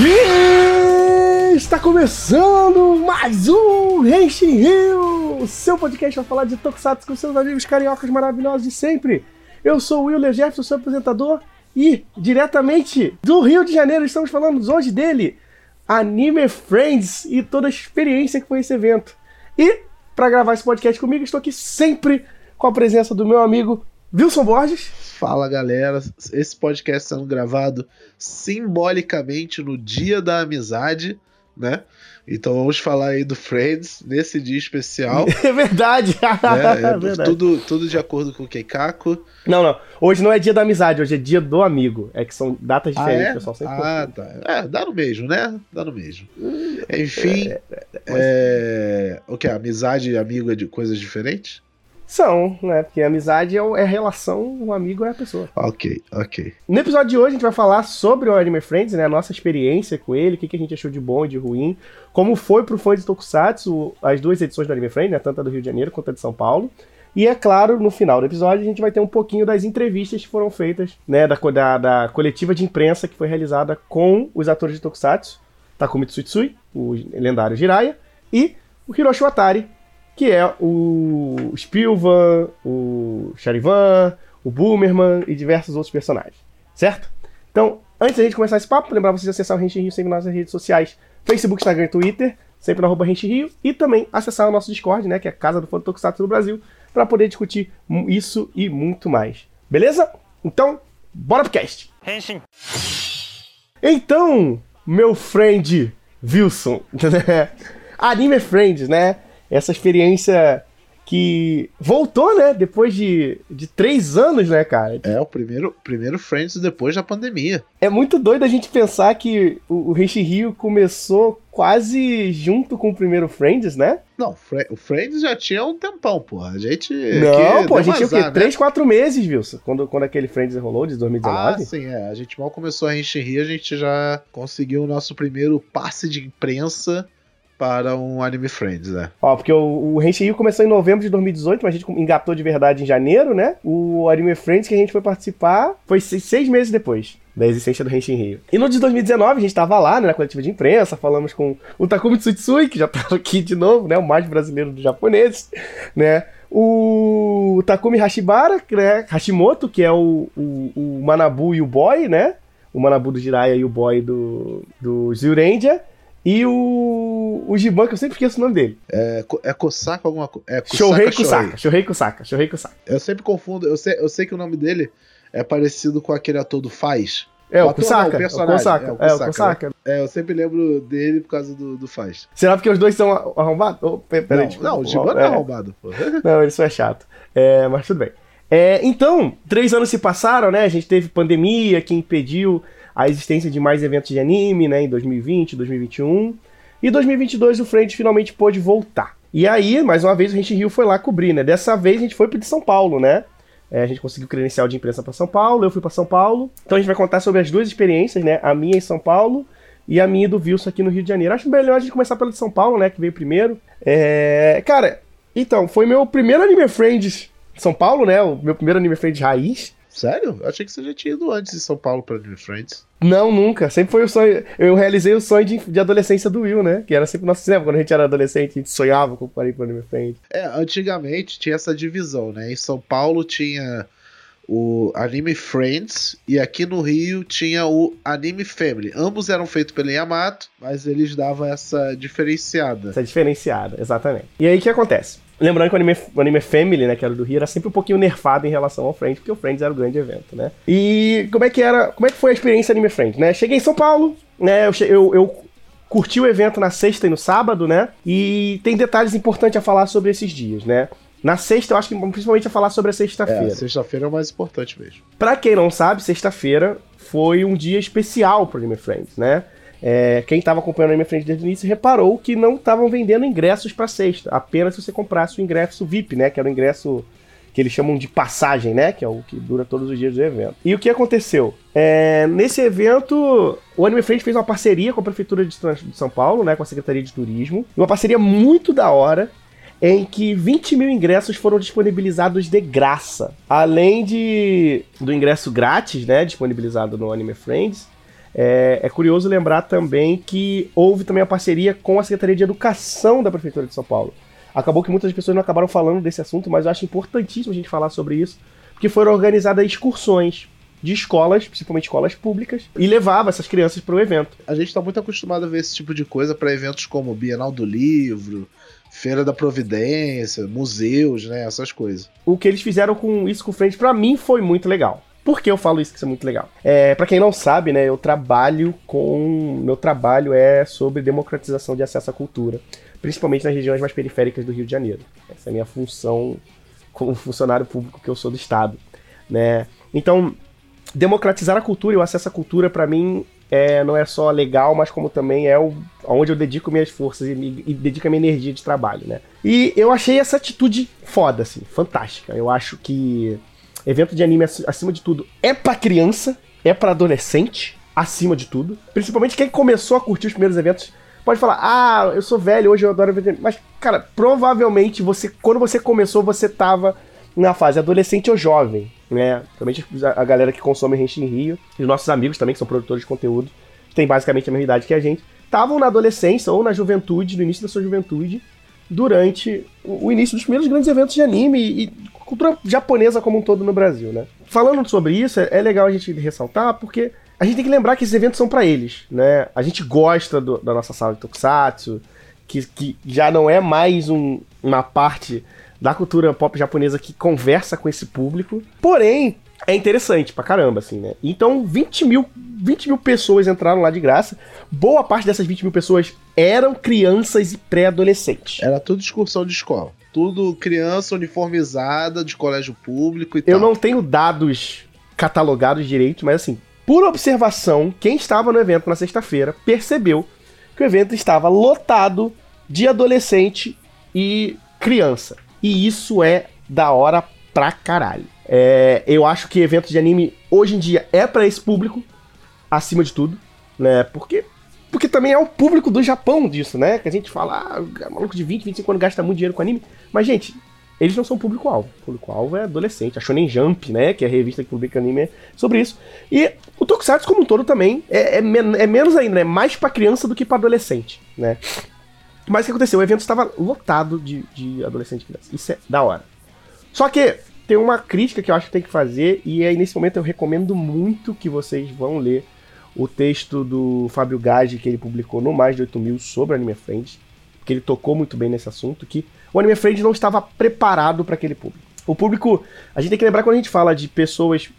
E está começando mais um Henshin Rio, seu podcast para falar de Tokusatsu com seus amigos cariocas maravilhosos de sempre. Eu sou o Willer Jefferson, seu apresentador, e diretamente do Rio de Janeiro estamos falando hoje dele, Anime Friends e toda a experiência que foi esse evento. E para gravar esse podcast comigo, estou aqui sempre com a presença do meu amigo Wilson Borges. Fala galera, esse podcast sendo gravado simbolicamente no Dia da Amizade, né? Então vamos falar aí do Friends nesse dia especial. É verdade. né? é verdade. Tudo, tudo de acordo com o Keikaku. Não, não. Hoje não é dia da amizade, hoje é dia do amigo. É que são datas Ah, diferentes, é? pessoal. Sempre Ah, confunde. tá. É, dá no mesmo, né? Dá no mesmo. Enfim, é... o que? Amizade e amigo é de coisas diferentes? São, né? Porque amizade é, é relação, o amigo é a pessoa. Ok, ok. No episódio de hoje a gente vai falar sobre o Anime Friends, né? A nossa experiência com ele, o que, que a gente achou de bom e de ruim, como foi pro fã de Tokusatsu as duas edições do Anime Friends, né? Tanto a do Rio de Janeiro quanto a de São Paulo. E é claro, no final do episódio a gente vai ter um pouquinho das entrevistas que foram feitas, né? Da, da, da coletiva de imprensa que foi realizada com os atores de Tokusatsu, Takumi Tsutsui, o lendário Jiraiya, e o Hiroshi Watari, que é o Spilvan, o Charivan, o Boomerman e diversos outros personagens, certo? Então, antes da gente começar esse papo, lembrar vocês de acessar o Rente Rio sempre nas nossas redes sociais, Facebook, Instagram e Twitter, sempre no arroba Rente Rio, e também acessar o nosso Discord, né, que é a Casa do Fã Tokusatsu do Brasil, para poder discutir isso e muito mais. Beleza? Então, bora pro cast! 変身 Então, meu friend Wilson, né? Anime Friends, né? Essa experiência que voltou, né? Depois de, de três anos, né, cara? É o primeiro, primeiro Friends depois da pandemia. É muito doido a gente pensar que o, o Rio começou quase junto com o primeiro Friends, né? Não, o Friends já tinha um tempão, porra. A gente. Não, pô, a gente tinha o quê? né? Três, quatro meses, Wilson, quando, quando aquele Friends rolou, de Ah, 2019. sim, é. A gente mal começou a Rir, a gente já conseguiu o nosso primeiro passe de imprensa para um Anime Friends, né? Ó, porque o, o Henshin Rio começou em novembro de 2018, mas a gente engatou de verdade em janeiro, né? O Anime Friends que a gente foi participar foi seis, seis meses depois da existência do Henshin Rio. E no de 2019 a gente tava lá, né, na coletiva de imprensa, falamos com o Takumi Tsutsui, que já tava aqui de novo, né, o mais brasileiro dos japoneses, né? O Takumi Hashibara, né, Hashimoto, que é o, o, o Manabu e o Boy, né? O Manabu do Jiraiya e o Boy do, do Zyurendia. E o, o Giban, que eu sempre esqueço o nome dele. É, é Kosaka alguma coisa? É Shohei Kusaka Kusaka. Shohei Kusaka. Shohei Kusaka. Eu sempre confundo, eu sei, eu sei que o nome dele é parecido com aquele ator do Faz. É, o não, Kusaka. o o personagem. Kusaka. É, o É, o Kusaka, Kusaka. É, eu sempre lembro dele por causa do, do Faz. Será porque os dois são arrombados? Oh, peraí, Não, não, o Giban não é roubado, pô. Não, isso é chato. É, mas tudo bem. É, então, três anos se passaram, né? A gente teve pandemia que impediu a existência de mais eventos de anime, né? Em 2020, 2021. E 2022 o Friends finalmente pôde voltar. E aí, mais uma vez, o Gente Rio foi lá cobrir, né? Dessa vez a gente foi de São Paulo, né? É, a gente conseguiu credencial de imprensa para São Paulo, eu fui para São Paulo. Então a gente vai contar sobre as duas experiências, né? A minha em São Paulo e a minha do Wilson aqui no Rio de Janeiro. Acho melhor a gente começar pela de São Paulo, né? Que veio primeiro. É... Cara, então, foi meu primeiro Anime Friends São Paulo, né? O meu primeiro Anime Friends raiz. Sério? Eu achei que você já tinha ido antes em São Paulo para Anime Friends. Não, nunca. Sempre foi o sonho. Eu realizei o sonho de, de adolescência do Will, né? Que era sempre o nosso cinema. Quando a gente era adolescente, a gente sonhava com o Anime Anime Friends. É, antigamente tinha essa divisão, né? Em São Paulo tinha o Anime Friends e aqui no Rio tinha o Anime Family. Ambos eram feitos pela Yamato, mas eles davam essa diferenciada. Essa diferenciada, exatamente. E aí o que acontece? Lembrando que o anime, o anime Family, né, que era do Rio, era sempre um pouquinho nerfado em relação ao Friends, porque o Friends era o grande evento, né? E como é que era, como é que foi a experiência Anime Friends, né? Cheguei em São Paulo, né, eu, eu, eu curti o evento na sexta e no sábado, né? E tem detalhes importantes a falar sobre esses dias, né? Na sexta, eu acho que principalmente a falar sobre a É, sexta-feira. sexta-feira é o mais importante mesmo. Pra quem não sabe, sexta-feira foi um dia especial pro Anime Friends, né? É, quem tava acompanhando o Anime Friends desde o início reparou que não estavam vendendo ingressos pra sexta, apenas se você comprasse o ingresso VIP, né? Que era o ingresso que eles chamam de passagem, né? Que é o que dura todos os dias do evento. E o que aconteceu? É, nesse evento, o Anime Friends fez uma parceria com a Prefeitura de São Paulo, né? Com a Secretaria de Turismo. Uma parceria muito da hora, em que 20 mil ingressos foram disponibilizados de graça. Além de do ingresso grátis, né, disponibilizado no Anime Friends, É, é, curioso lembrar também que houve também a parceria com a Secretaria de Educação da Prefeitura de São Paulo. Acabou que muitas pessoas não acabaram falando desse assunto, mas eu acho importantíssimo a gente falar sobre isso, porque foram organizadas excursões de escolas, principalmente escolas públicas, e levava essas crianças para o evento. A gente está muito acostumado a ver esse tipo de coisa para eventos como Bienal do Livro, Feira da Providência, museus, né, essas coisas. O que eles fizeram com isso com frente para mim foi muito legal. Por que eu falo isso que isso é muito legal? É, para quem não sabe, né, eu trabalho com meu trabalho é sobre democratização de acesso à cultura, principalmente nas regiões mais periféricas do Rio de Janeiro. Essa é a minha função como funcionário público que eu sou do estado, né? Então, democratizar a cultura e o acesso à cultura, para mim, é, não é só legal, mas como também é o, onde eu dedico minhas forças e, e dedico a minha energia de trabalho, né? E eu achei essa atitude foda, assim, fantástica. Eu acho que evento de anime, acima de tudo, é para criança, é para adolescente, acima de tudo. Principalmente quem começou a curtir os primeiros eventos pode falar, ah, eu sou velho, hoje eu adoro evento. Mas, cara, provavelmente você, quando você começou, você tava na fase adolescente ou jovem né? Principalmente a galera que consome em Rio, e os nossos amigos também, que são produtores de conteúdo, que têm basicamente a mesma idade que a gente, estavam na adolescência ou na juventude, no início da sua juventude, durante o início dos primeiros grandes eventos de anime e cultura japonesa como um todo no Brasil, né? Falando sobre isso, é legal a gente ressaltar porque a gente tem que lembrar que esses eventos são para eles, né? A gente gosta do, da nossa sala de tokusatsu, que, que já não é mais um, uma parte da cultura pop japonesa que conversa com esse público. Porém, é interessante pra caramba, assim, né? Então, 20 mil, 20 mil pessoas entraram lá de graça. Boa parte dessas 20 mil pessoas eram crianças e pré-adolescentes. Era tudo excursão de escola. Tudo criança uniformizada de colégio público e Eu tal. não tenho dados catalogados direito, mas assim, por observação, quem estava no evento na sexta-feira percebeu que o evento estava lotado de adolescente e criança. E isso é da hora pra caralho. É, eu acho que eventos de anime hoje em dia é para esse público, acima de tudo, né? Porque porque também é o público do Japão disso, né? Que a gente fala, ah, maluco de 20, 25 anos gasta muito dinheiro com anime. Mas, gente, eles não são público-alvo. Público-alvo é adolescente. A Shonen Jump, né? Que é a revista que publica anime é sobre isso. E o Tokusatsu como um todo também é, é, men é menos ainda, é mais para criança do que para adolescente, né? Mas o que aconteceu? O evento estava lotado de, de adolescentes e crianças. Isso é da hora. Só que tem uma crítica que eu acho que tem que fazer, e aí nesse momento eu recomendo muito que vocês vão ler o texto do Fábio Gage que ele publicou no Mais de 8 mil sobre Anime Friends, que ele tocou muito bem nesse assunto, que o Anime Friends não estava preparado para aquele público. O público, a gente tem que lembrar quando a gente fala de pessoas,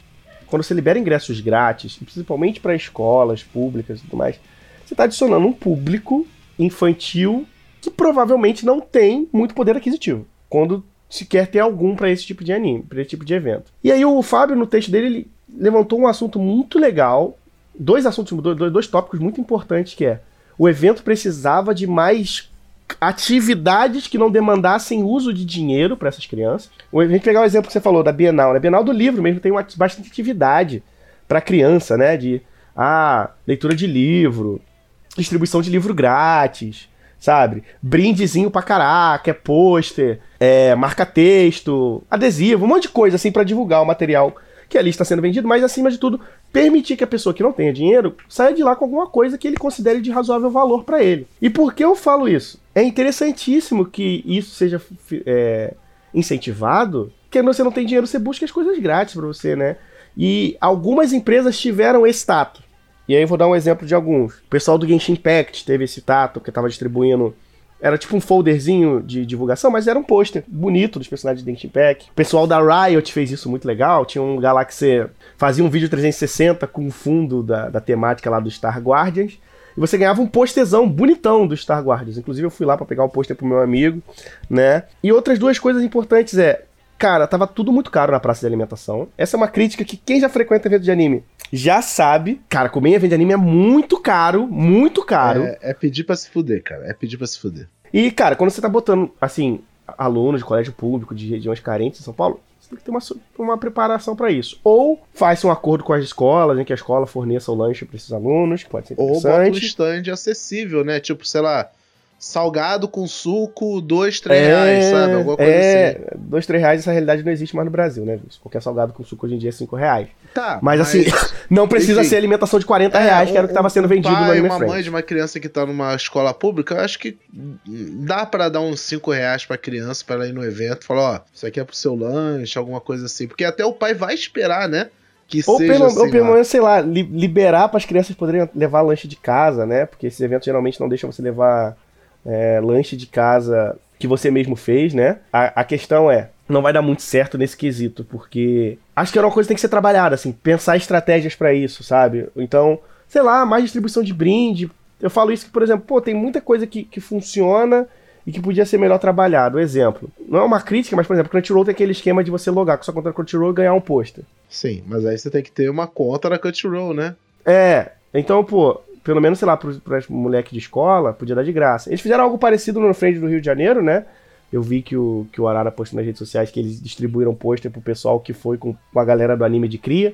quando você libera ingressos grátis, principalmente para escolas públicas e tudo mais, você está adicionando um público infantil que provavelmente não tem muito poder aquisitivo. Quando se quer ter algum para esse tipo de anime, para esse tipo de evento. E aí o Fábio, no texto dele, ele levantou um assunto muito legal, dois assuntos, dois, dois tópicos muito importantes, que é o evento precisava de mais atividades que não demandassem uso de dinheiro para essas crianças. A gente pegar o exemplo que você falou da Bienal, né? Bienal do livro mesmo tem uma, bastante atividade para criança, né? De ah, leitura de livro, distribuição de livro grátis, sabe? Brindezinho pra caraca, é pôster, é marca-texto, adesivo, um monte de coisa assim para divulgar o material que ali está sendo vendido, mas acima de tudo, permitir que a pessoa que não tenha dinheiro saia de lá com alguma coisa que ele considere de razoável valor para ele. E por que eu falo isso? É interessantíssimo que isso seja é, incentivado, porque você não tem dinheiro, você busca as coisas grátis para você, né? E algumas empresas tiveram esse tato. E aí eu vou dar um exemplo de alguns. O pessoal do Genshin Impact teve esse tato, que estava distribuindo era tipo um folderzinho de divulgação, mas era um pôster bonito dos personagens de Genshin Impact. O pessoal da Riot fez isso muito legal. Tinha um você fazia um vídeo 360 com o fundo da, da temática lá do Star Guardians. E você ganhava um postezão bonitão do Star Guardians. Inclusive eu fui lá para pegar o pôster pro meu amigo, né? E outras duas coisas importantes é, cara, tava tudo muito caro na praça de alimentação. Essa é uma crítica que quem já frequenta evento de anime já sabe. Cara, comer em evento de anime é muito caro, muito caro. É, é pedir pra se fuder, cara. É pedir pra se fuder. E, cara, quando você tá botando, assim, alunos de colégio público, de regiões carentes em São Paulo, você tem que ter uma, uma preparação para isso. Ou faz um acordo com as escolas, em que a escola forneça o lanche para esses alunos, que pode ser interessante. Ou bota um stand acessível, né? Tipo, sei lá, salgado com suco, dois, três é, reais, sabe? Alguma coisa é, assim. Dois, três reais, essa realidade não existe mais no Brasil, né? Qualquer salgado com suco hoje em dia é cinco reais. Tá. Mas, assim, não precisa enfim, ser alimentação de 40 é, reais, que era o que estava sendo vendido pai, no Anime uma Friends. mãe de uma criança que tá numa escola pública, eu acho que dá para dar uns cinco reais pra criança para ela ir no evento, falar, ó, isso aqui é pro seu lanche, alguma coisa assim. Porque até o pai vai esperar, né? Que ou seja, pelo, assim, ou pelo menos, sei lá, li, liberar para as crianças poderem levar lanche de casa, né? Porque esses eventos geralmente não deixam você levar é, lanche de casa que você mesmo fez, né? A, a, questão é, não vai dar muito certo nesse quesito, porque acho que é uma coisa que tem que ser trabalhada, assim, pensar estratégias para isso, sabe? Então, sei lá, mais distribuição de brinde. Eu falo isso que, por exemplo, pô, tem muita coisa que, que funciona e que podia ser melhor trabalhado. Exemplo, não é uma crítica, mas, por exemplo, Crunchyroll tem aquele esquema de você logar com sua conta Crunchyroll e ganhar um pôster. Sim, mas aí você tem que ter uma conta na Crunchyroll, né? É, então, pô, pelo menos, sei lá, para os moleques de escola, podia dar de graça. Eles fizeram algo parecido no Friend do Rio de Janeiro, né? Eu vi que o, que o Arara postou nas redes sociais que eles distribuíram pôster pro pessoal que foi com, com a galera do anime de cria,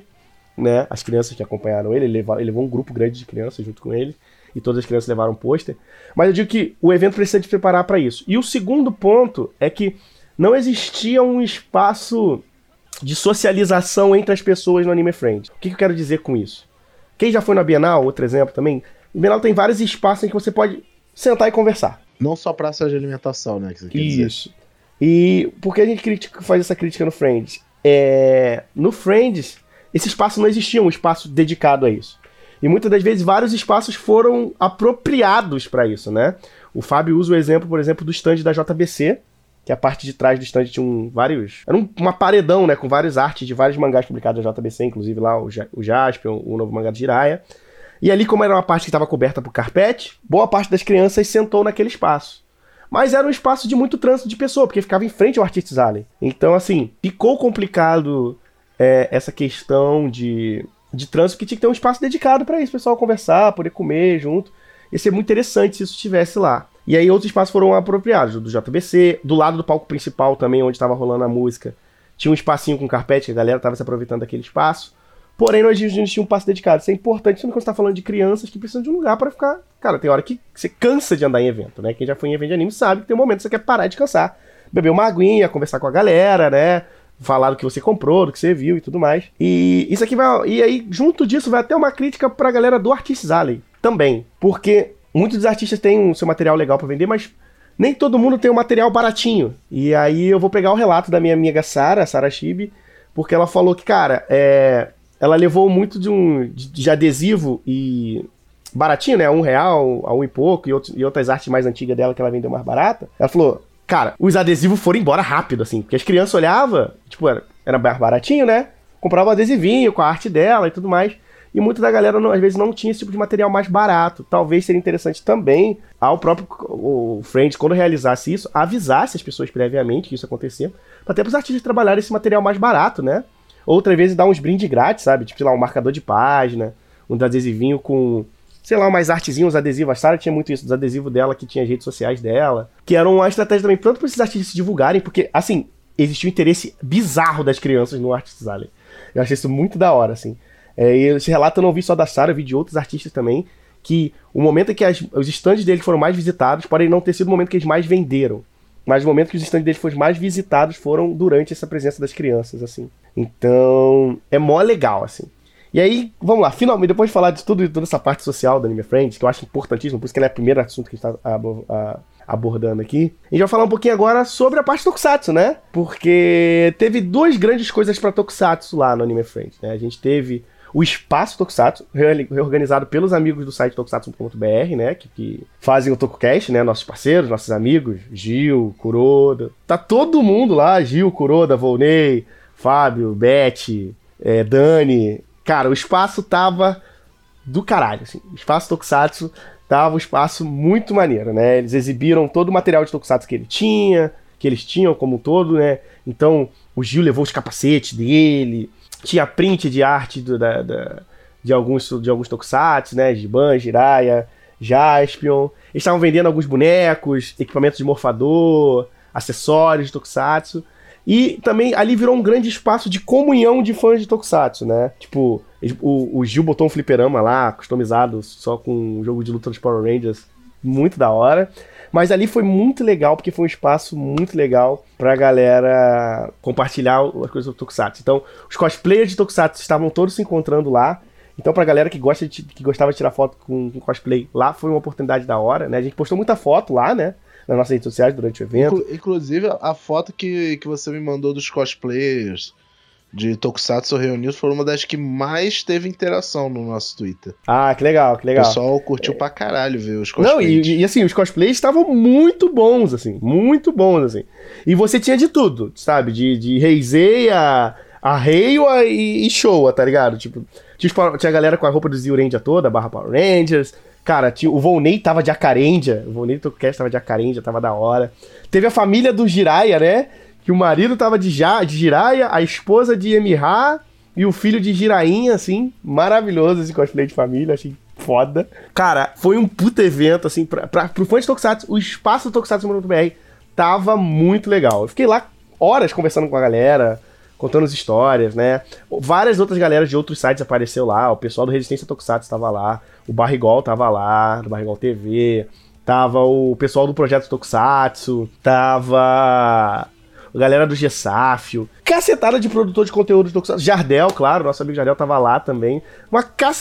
né? As crianças que acompanharam ele, ele levou, ele levou um grupo grande de crianças junto com ele, e todas as crianças levaram pôster. Mas eu digo que o evento precisa de preparar para isso. E o segundo ponto é que não existia um espaço de socialização entre as pessoas no Anime Friends. O que, que eu quero dizer com isso? Quem já foi na Bienal, outro exemplo também, o Bienal tem vários espaços em que você pode sentar e conversar. Não só praça de alimentação, né? Que Isso. Dizer. E por que a gente critica, faz essa crítica no Friends? É, no Friends, esse espaço não existia um espaço dedicado a isso. E muitas das vezes vários espaços foram apropriados para isso, né? O Fábio usa o exemplo, por exemplo, do stand da JBC, que a parte de trás do stand tinha um, vários. Era um, uma paredão, né? Com várias artes de vários mangás publicados da JBC, inclusive lá o, o Jasper, o, novo mangá de Jiraiya. E ali, como era uma parte que estava coberta por carpete, boa parte das crianças sentou naquele espaço. Mas era um espaço de muito trânsito de pessoa, porque ficava em frente ao Artists Alley. Então, assim, ficou complicado é, essa questão de, de trânsito, que tinha que ter um espaço dedicado para isso, o pessoal conversar, poder comer junto. Ia ser muito interessante se isso estivesse lá. E aí outros espaços foram apropriados, do JBC, do lado do palco principal também, onde estava rolando a música, tinha um espacinho com carpete, a galera estava se aproveitando daquele espaço. Porém, nós a tinha um passo dedicado. Isso é importante quando você está falando de crianças que precisam de um lugar para ficar. Cara, tem hora que você cansa de andar em evento, né? Quem já foi em evento de anime sabe que tem um momento que você quer parar e descansar. Beber uma aguinha, conversar com a galera, né? Falar do que você comprou, do que você viu e tudo mais. E isso aqui vai. E aí, junto disso, vai até uma crítica pra galera do Artists Alley também. Porque muitos dos artistas têm o seu material legal para vender, mas nem todo mundo tem um material baratinho. E aí eu vou pegar o relato da minha amiga Sara, Sara Chibi, porque ela falou que, cara, é, ela levou muito de um de, de adesivo e baratinho, né? Um real, a um e pouco, e, outro, e outras artes mais antigas dela que ela vendeu mais barata. Ela falou, cara, os adesivos foram embora rápido, assim, porque as crianças olhavam, tipo, era, era baratinho, né? Comprava adesivinho com a arte dela e tudo mais. E muita da galera, não, às vezes, não tinha esse tipo de material mais barato. Talvez seria interessante também ao próprio o Friends, quando realizasse isso, avisasse as pessoas previamente que isso acontecia, até para os artistas trabalharem esse material mais barato, né? Outras vezes dar uns brindes grátis, sabe? Tipo, sei lá, um marcador de página, um adesivinho com, sei lá, umas artezinhas, uns adesivos. A Sarah tinha muito isso, dos adesivos dela que tinha as redes sociais dela. Que era uma estratégia também, tanto para esses artistas se divulgarem, porque, assim, existia um interesse bizarro das crianças no Artists Alley. Eu achei isso muito da hora, assim. É, esse relato eu não vi só da Sarah, eu vi de outros artistas também, que o momento em que as, os estandes deles foram mais visitados pode não ter sido o momento que eles mais venderam. Mas o momento que os estandes deles foram mais visitados foram durante essa presença das crianças, assim. Então, é mó legal, assim. E aí, vamos lá, finalmente, depois de falar de tudo, toda essa parte social da Anime Friends, que eu acho importantíssimo, por isso que ela é o primeiro assunto que a gente está abordando aqui, a gente vai falar um pouquinho agora sobre a parte Tokusatsu, né? Porque teve duas grandes coisas para Tokusatsu lá no Anime Friends, né? A gente teve o Espaço Tokusatsu, reorganizado pelos amigos do site tokusatsu.br, né, que, que, fazem o TokuCast, né, nossos parceiros, nossos amigos, Gil, Kuroda, tá todo mundo lá, Gil, Kuroda, Volney, Fábio, Beth, é, Dani, cara, o espaço tava do caralho, assim, o espaço Tokusatsu tava um espaço muito maneiro, né, eles exibiram todo o material de Tokusatsu que ele tinha, que eles tinham como um todo, né, então o Gil levou os capacetes dele, tinha print de arte do, da, da, de alguns de alguns tokusatsu, né? Giban, Jiraya, Jaspion. Eles estavam vendendo alguns bonecos, equipamentos de morfador, acessórios de tokusatsu. E também ali virou um grande espaço de comunhão de fãs de Tokusatsu, né? Tipo, o, o Gil botou um fliperama lá, customizado, só com um jogo de luta dos Power Rangers, muito da hora. Mas ali foi muito legal, porque foi um espaço muito legal pra galera compartilhar as coisas do Tokusatsu. Então, os cosplayers de Tokusatsu estavam todos se encontrando lá. Então, pra galera que, gosta de, que gostava de tirar foto com, com cosplay, lá foi uma oportunidade da hora, né? A gente postou muita foto lá, né? Nas nossas redes sociais durante o evento. Inclusive, a foto que, que você me mandou dos cosplayers de Tokusatsu reunidos foi uma das que mais teve interação no nosso Twitter. Ah, que legal, que legal. O pessoal curtiu é... pra caralho ver os cosplays. Não, e, e, assim, os cosplays estavam muito bons, assim, muito bons, assim. E você tinha de tudo, sabe? De, de Heisei a, a Reiwa e, e Showa, tá ligado? Tipo, tinha, tinha a galera com a roupa do Zyurendia toda, barra Power Rangers. Cara, tinha, o Volney tava de Acarendia. O Volney do Tokocast tava de Acarendia, tava da hora. Teve a família do Jiraiya, né? Que o marido tava de, ja, de Jiraiya, a esposa de Emiha e o filho de Jirainha, assim. Maravilhoso esse cosplay de família, achei foda. Cara, foi um puta evento, assim, pra, pra, pro fã de Tokusatsu. O espaço do Tokusatsu.br tava muito legal. Eu fiquei lá horas conversando com a galera contando as histórias, né? Várias outras galeras de outros sites apareceu lá, o pessoal do Resistência Tokusatsu estava lá, o Barrigol estava lá, do Barrigol TV, tava o pessoal do Projeto Tokusatsu, tava a galera do Gessafio, cacetada de produtor de conteúdo de Tokusatsu, Jardel, claro, nosso amigo Jardel tava lá também, uma cac...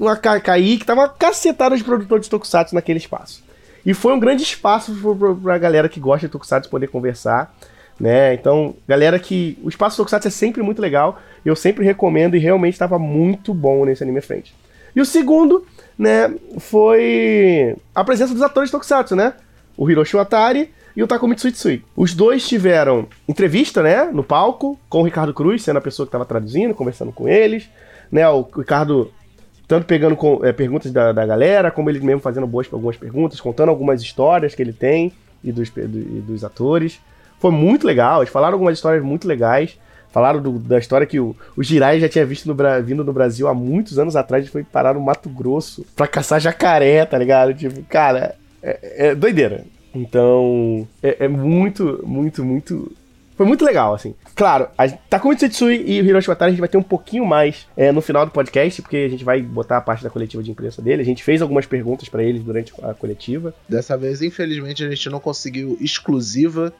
uma ca... que tava uma cacetada de produtor de Tokusatsu naquele espaço. E foi um grande espaço pra galera que gosta de Tokusatsu poder conversar né? Então, galera que o espaço Tokusatsu é sempre muito legal, eu sempre recomendo e realmente estava muito bom nesse anime frente. E o segundo, né, foi a presença dos atores de Tokusatsu, né? O Hiroshi Watari e o Takumitsu Itsui. Os dois tiveram entrevista, né, no palco, com o Ricardo Cruz, sendo a pessoa que estava traduzindo, conversando com eles, né? O Ricardo tanto pegando com, é, perguntas da, da galera, como ele mesmo fazendo boas algumas perguntas, contando algumas histórias que ele tem e dos, do, e dos atores. Foi muito legal, eles falaram algumas histórias muito legais. Falaram do, da história que o, o Jirai já tinha visto no, vindo no Brasil há muitos anos atrás. Ele foi parar no Mato Grosso pra caçar jacaré, tá ligado? Tipo, cara, é, é doideira. Então, é, é, muito, muito, muito. Foi muito legal, assim. Claro, a Takumi Tsui e o Hiroshi Watari a gente vai ter um pouquinho mais é, no final do podcast, porque a gente vai botar a parte da coletiva de imprensa dele. A gente fez algumas perguntas para eles durante a coletiva. Dessa vez, infelizmente, a gente não conseguiu exclusiva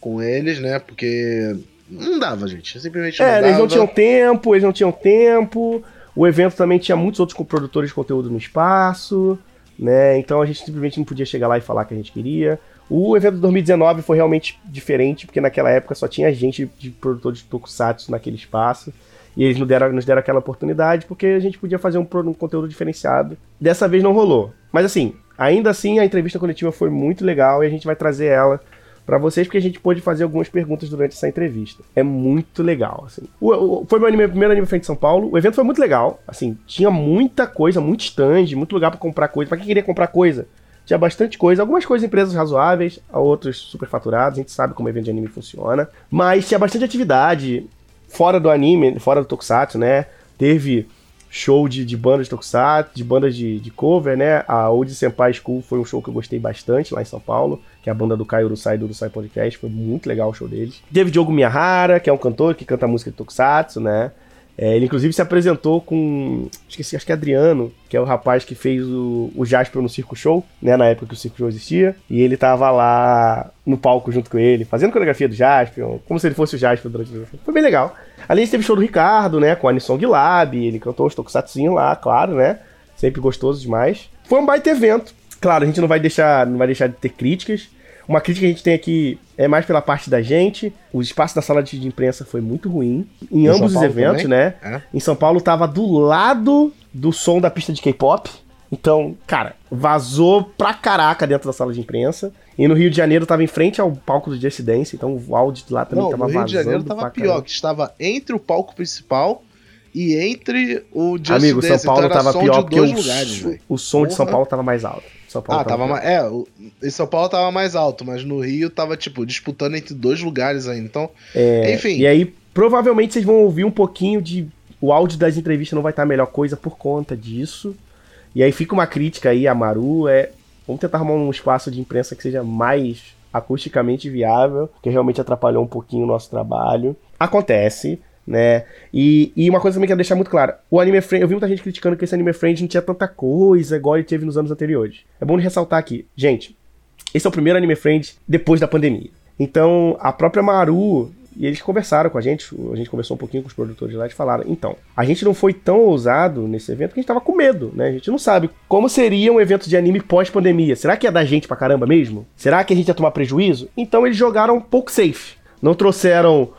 com eles, né? Porque não dava, gente. Simplesmente não é, dava. eles não tinham tempo, eles não tinham tempo. O evento também tinha muitos outros produtores de conteúdo no espaço, né? Então a gente simplesmente não podia chegar lá e falar que a gente queria. O evento de 2019 foi realmente diferente, porque naquela época só tinha gente de produtor de tokusatsu naquele espaço. E eles nos deram, nos deram aquela oportunidade porque a gente podia fazer um, um conteúdo diferenciado. Dessa vez não rolou. Mas assim, ainda assim a entrevista coletiva foi muito legal e a gente vai trazer ela para vocês, porque a gente pôde fazer algumas perguntas durante essa entrevista. É muito legal, assim. O, o, foi meu anime, primeiro anime feito em São Paulo. O evento foi muito legal, assim, tinha muita coisa, muito stand, muito lugar para comprar coisa. Para quem queria comprar coisa, tinha bastante coisa. Algumas coisas empresas razoáveis, outros super faturados. A gente sabe como evento de anime funciona. Mas tinha bastante atividade fora do anime, fora do Tokusatsu, né? Teve show de, de bandas de Tokusatsu, de bandas de, de cover, né? A Old Senpai School foi um show que eu gostei bastante lá em São Paulo, que é a banda do Kai Urusai do Urusai Podcast, foi muito legal o show deles. Teve Diogo Miyahara, que é um cantor que canta música de Tokusatsu, né? É, ele inclusive se apresentou com. Esqueci, acho que é Adriano, que é o rapaz que fez o, o Jasper no Circo Show, né? Na época que o Circo Show existia. E ele tava lá no palco junto com ele, fazendo coreografia do Jasper, como se ele fosse o Jasper durante o Foi bem legal. Além de teve show do Ricardo, né? Com a Anisson Guilab, ele cantou os tokusatsuzinho lá, claro, né? Sempre gostoso demais. Foi um baita evento. Claro, a gente não vai deixar, não vai deixar de ter críticas. Uma crítica que a gente tem aqui é mais pela parte da gente. O espaço da sala de imprensa foi muito ruim. Em, em ambos os eventos, também? né? É. Em São Paulo tava do lado do som da pista de K-pop. Então, cara, vazou pra caraca dentro da sala de imprensa. E no Rio de Janeiro tava em frente ao palco do Just Dance, então o áudio lá também Não, tava vazando. No Rio de Janeiro tava pior, caramba. que estava entre o palco principal e entre o Just Amigo, Dance. São Paulo então tava pior porque o, lugares, o som Porra. de São Paulo tava mais alto. São Paulo ah, tava, tava mais. É, o, em São Paulo tava mais alto, mas no Rio tava, tipo, disputando entre dois lugares ainda. Então, é, enfim. E aí, provavelmente vocês vão ouvir um pouquinho de. O áudio das entrevistas não vai estar a melhor coisa por conta disso. E aí fica uma crítica aí a Maru, é. Vamos tentar arrumar um espaço de imprensa que seja mais acusticamente viável, que realmente atrapalhou um pouquinho o nosso trabalho. Acontece, né? E, e uma coisa também que eu quero deixar muito clara: o Anime Friend, eu vi muita gente criticando que esse Anime Friend não tinha tanta coisa igual ele teve nos anos anteriores. É bom ressaltar aqui, gente. esse é o primeiro Anime Friends depois da pandemia. Então, a própria Maru e eles conversaram com a gente, a gente conversou um pouquinho com os produtores lá e falaram: então, a gente não foi tão ousado nesse evento que a gente tava com medo, né? A gente não sabe como seria um evento de anime pós-pandemia. Será que ia dar gente pra caramba mesmo? Será que a gente ia tomar prejuízo? Então eles jogaram um pouco safe. Não trouxeram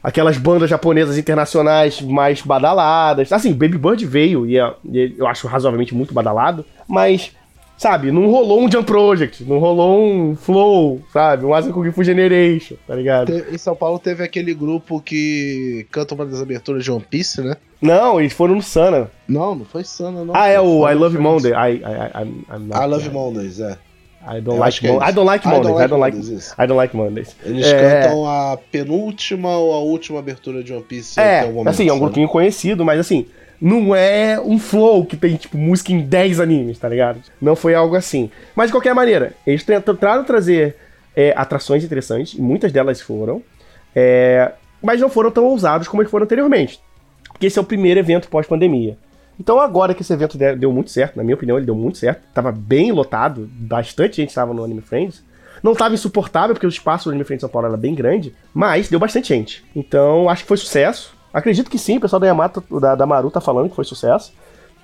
aquelas bandas japonesas internacionais mais badaladas. Assim, Baby Bird veio e, é, e eu acho razoavelmente muito badalado, mas sabe, não rolou um Jump Project, não rolou um Flow, sabe, um Asa Kung Fu Generation, tá ligado? Em São Paulo teve aquele grupo que canta uma das aberturas de One Piece, né? Não, eles foram no Sana. Não, não foi Sana, não. Ah, é o I Love Monday. I, I, I, I Love Mondays, é. I don't, like é I don't like Mondays. I don't like, Mondays. I don't like Mondays. Eles é... cantam a penúltima ou a última abertura de One Piece. É, assim, é um grupinho conhecido, mas assim, não é um flow que tem, tipo, música em 10 animes, tá ligado? Não foi algo assim. Mas, de qualquer maneira, eles tentaram trazer é, atrações interessantes, e muitas delas foram, é, mas não foram tão ousados como eles foram anteriormente. Porque esse é o primeiro evento pós-pandemia. Então, agora que esse evento deu muito certo, na minha opinião, ele deu muito certo, tava bem lotado, bastante gente estava no Anime Friends. Não estava insuportável, porque o espaço do Anime Friends São Paulo era bem grande, mas deu bastante gente. Então, acho que foi sucesso. Acredito que sim, o pessoal da Yamato, da, da Maru tá falando que foi sucesso.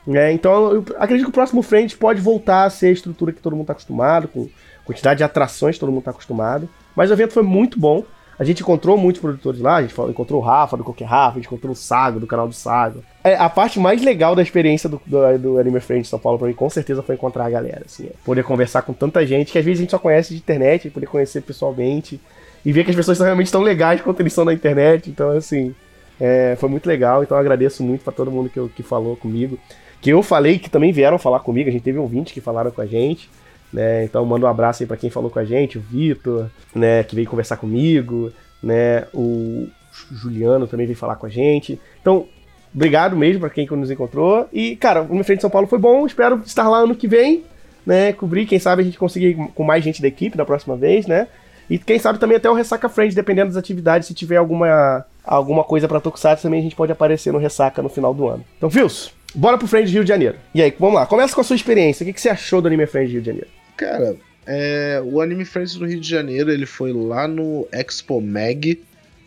É, então, eu acredito que o próximo Friends pode voltar a ser a estrutura que todo mundo tá acostumado, com quantidade de atrações que todo mundo tá acostumado. Mas o evento foi muito bom. A gente encontrou muitos produtores lá, a gente encontrou o Rafa, do Qualquer Rafa, a gente encontrou o Sago, do canal do Sago. É, a parte mais legal da experiência do, do, do Anime Friends São Paulo pra mim, com certeza, foi encontrar a galera, assim. É. Poder conversar com tanta gente, que às vezes a gente só conhece de internet, poder conhecer pessoalmente, e ver que as pessoas realmente estão legais quando eles estão na internet, então, assim... É, foi muito legal, então agradeço muito para todo mundo que, que falou comigo. Que eu falei, que também vieram falar comigo, a gente teve ouvintes que falaram com a gente. Né? Então mando um abraço aí para quem falou com a gente, o Vitor, né, que veio conversar comigo, né, o Juliano também veio falar com a gente. Então, obrigado mesmo para quem nos encontrou. E, cara, o meu frente de São Paulo foi bom, espero estar lá ano que vem, né, cobrir, quem sabe a gente conseguir com mais gente da equipe da próxima vez, né? E quem sabe também até o Ressaca Friends, dependendo das atividades, se tiver alguma, alguma coisa pra Tokusatsu, também a gente pode aparecer no Ressaca no final do ano. Então, Fils, bora pro Friends Rio de Janeiro. E aí, vamos lá, começa com a sua experiência. O que, que você achou do Anime Friends Rio de Janeiro? Cara, é, o Anime Friends do Rio de Janeiro, ele foi lá no Expo Mag,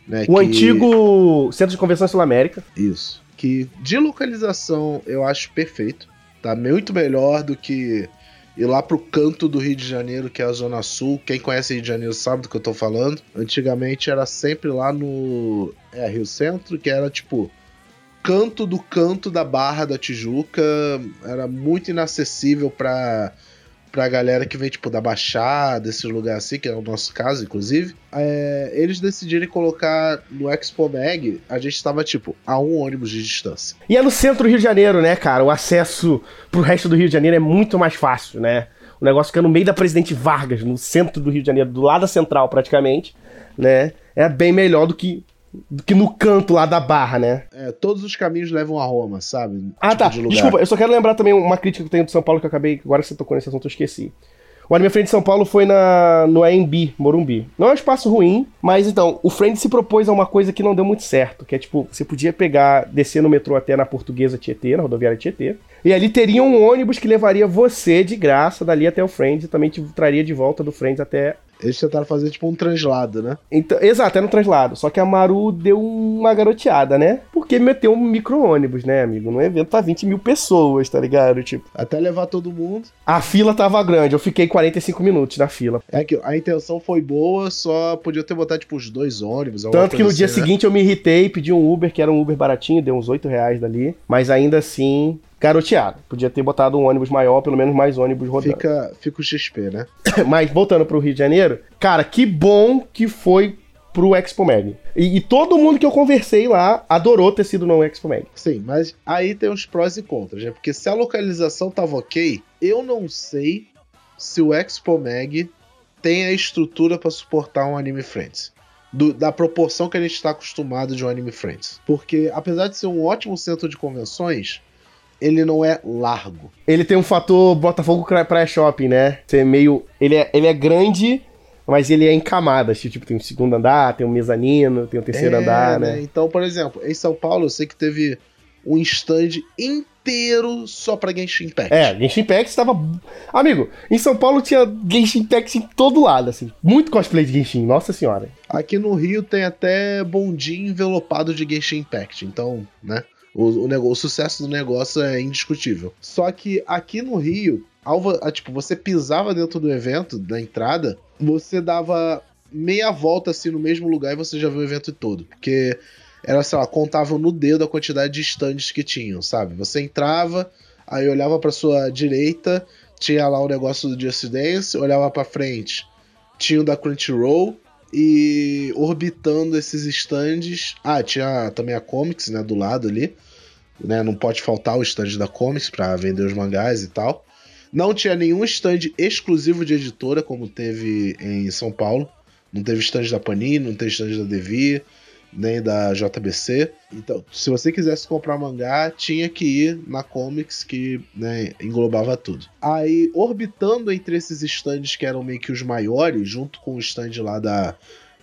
né, o que... antigo Centro de Convenção Sul América. Isso. Que de localização eu acho perfeito. Tá muito melhor do que ir lá pro canto do Rio de Janeiro, que é a Zona Sul. Quem conhece Rio de Janeiro sabe do que eu tô falando. Antigamente era sempre lá no é, Rio Centro, que era tipo canto do canto da Barra da Tijuca. Era muito inacessível para pra galera que vem, tipo, da Baixada, esse lugar assim, que é o nosso caso, inclusive, é, eles decidirem colocar no Expo Mag, a gente tava, tipo, a um ônibus de distância. E é no centro do Rio de Janeiro, né, cara? O acesso pro resto do Rio de Janeiro é muito mais fácil, né? O negócio fica no meio da Presidente Vargas, no centro do Rio de Janeiro, do lado da central, praticamente, né? É bem melhor do que que no canto lá da barra, né? É, todos os caminhos levam a Roma, sabe? Ah, tipo tá. De Desculpa, eu só quero lembrar também uma crítica que eu tenho de São Paulo que eu acabei, agora que você tocou nesse assunto, eu esqueci. O Anime Friend de São Paulo foi na, no AMB, Morumbi. Não é um espaço ruim, mas então, o Friend se propôs a uma coisa que não deu muito certo, que é tipo, você podia pegar, descer no metrô até na Portuguesa Tietê, na rodoviária Tietê, e ali teria um ônibus que levaria você de graça dali até o Friends e também te traria de volta do Friends até eles tentaram fazer tipo um translado, né? Então, exato, era um translado. Só que a Maru deu uma garoteada, né? Porque meteu um micro-ônibus, né, amigo? Num evento pra 20 mil pessoas, tá ligado? Tipo. Até levar todo mundo. A fila tava grande, eu fiquei 45 minutos na fila. É que a intenção foi boa, só podia ter botado, tipo, os dois ônibus. Tanto que no assim, dia né? seguinte eu me irritei, pedi um Uber, que era um Uber baratinho, deu uns 8 reais dali. Mas ainda assim, garoteado. Podia ter botado um ônibus maior, pelo menos mais ônibus rodando. Fica, fica o XP, né? Mas voltando pro Rio de Janeiro, cara, que bom que foi pro Expo Mag. E, e, todo mundo que eu conversei lá adorou ter sido no Expo Mag. Sim, mas aí tem os prós e contras, né? Porque se a localização tava ok, eu não sei se o Expo Mag tem a estrutura para suportar um Anime Friends. Do, da proporção que a gente está acostumado de um Anime Friends. Porque, apesar de ser um ótimo centro de convenções, ele não é largo. Ele tem um fator Botafogo Praia Shopping, né? Ser meio. Ele é, ele é grande, mas ele é em camadas. Tipo, tem um segundo andar, tem um mezanino, tem um terceiro é, andar, né? né? Então, por exemplo, em São Paulo, eu sei que teve um stand inteiro só pra Genshin Impact. É, Genshin Impact estava. Amigo, em São Paulo tinha Genshin Impact em todo lado, assim. Muito cosplay de Genshin, nossa senhora. Aqui no Rio tem até bondinho envelopado de Genshin Impact, então, né? O, o, negócio, o sucesso do negócio é indiscutível. Só que aqui no Rio, tipo, você pisava dentro do evento, da entrada, você dava meia volta assim no mesmo lugar e você já viu o evento todo. Porque era, sei lá, contavam no dedo a quantidade de stands que tinham, sabe? Você entrava, aí olhava para sua direita, tinha lá o negócio do Just Dance, olhava para frente, tinha o da Crunchyroll, e orbitando esses stands. Ah, tinha também a Comics, né, do lado ali né? Não pode faltar o stand da Comics para vender os mangás e tal. Não tinha nenhum stand exclusivo de editora, como teve em São Paulo. Não teve stand da Panini, não teve stand da Devi, nem da JBC. Então, se você quisesse comprar mangá, tinha que ir na Comics, que né, englobava tudo. Aí, orbitando entre esses stands que eram meio que os maiores, junto com o stand lá da,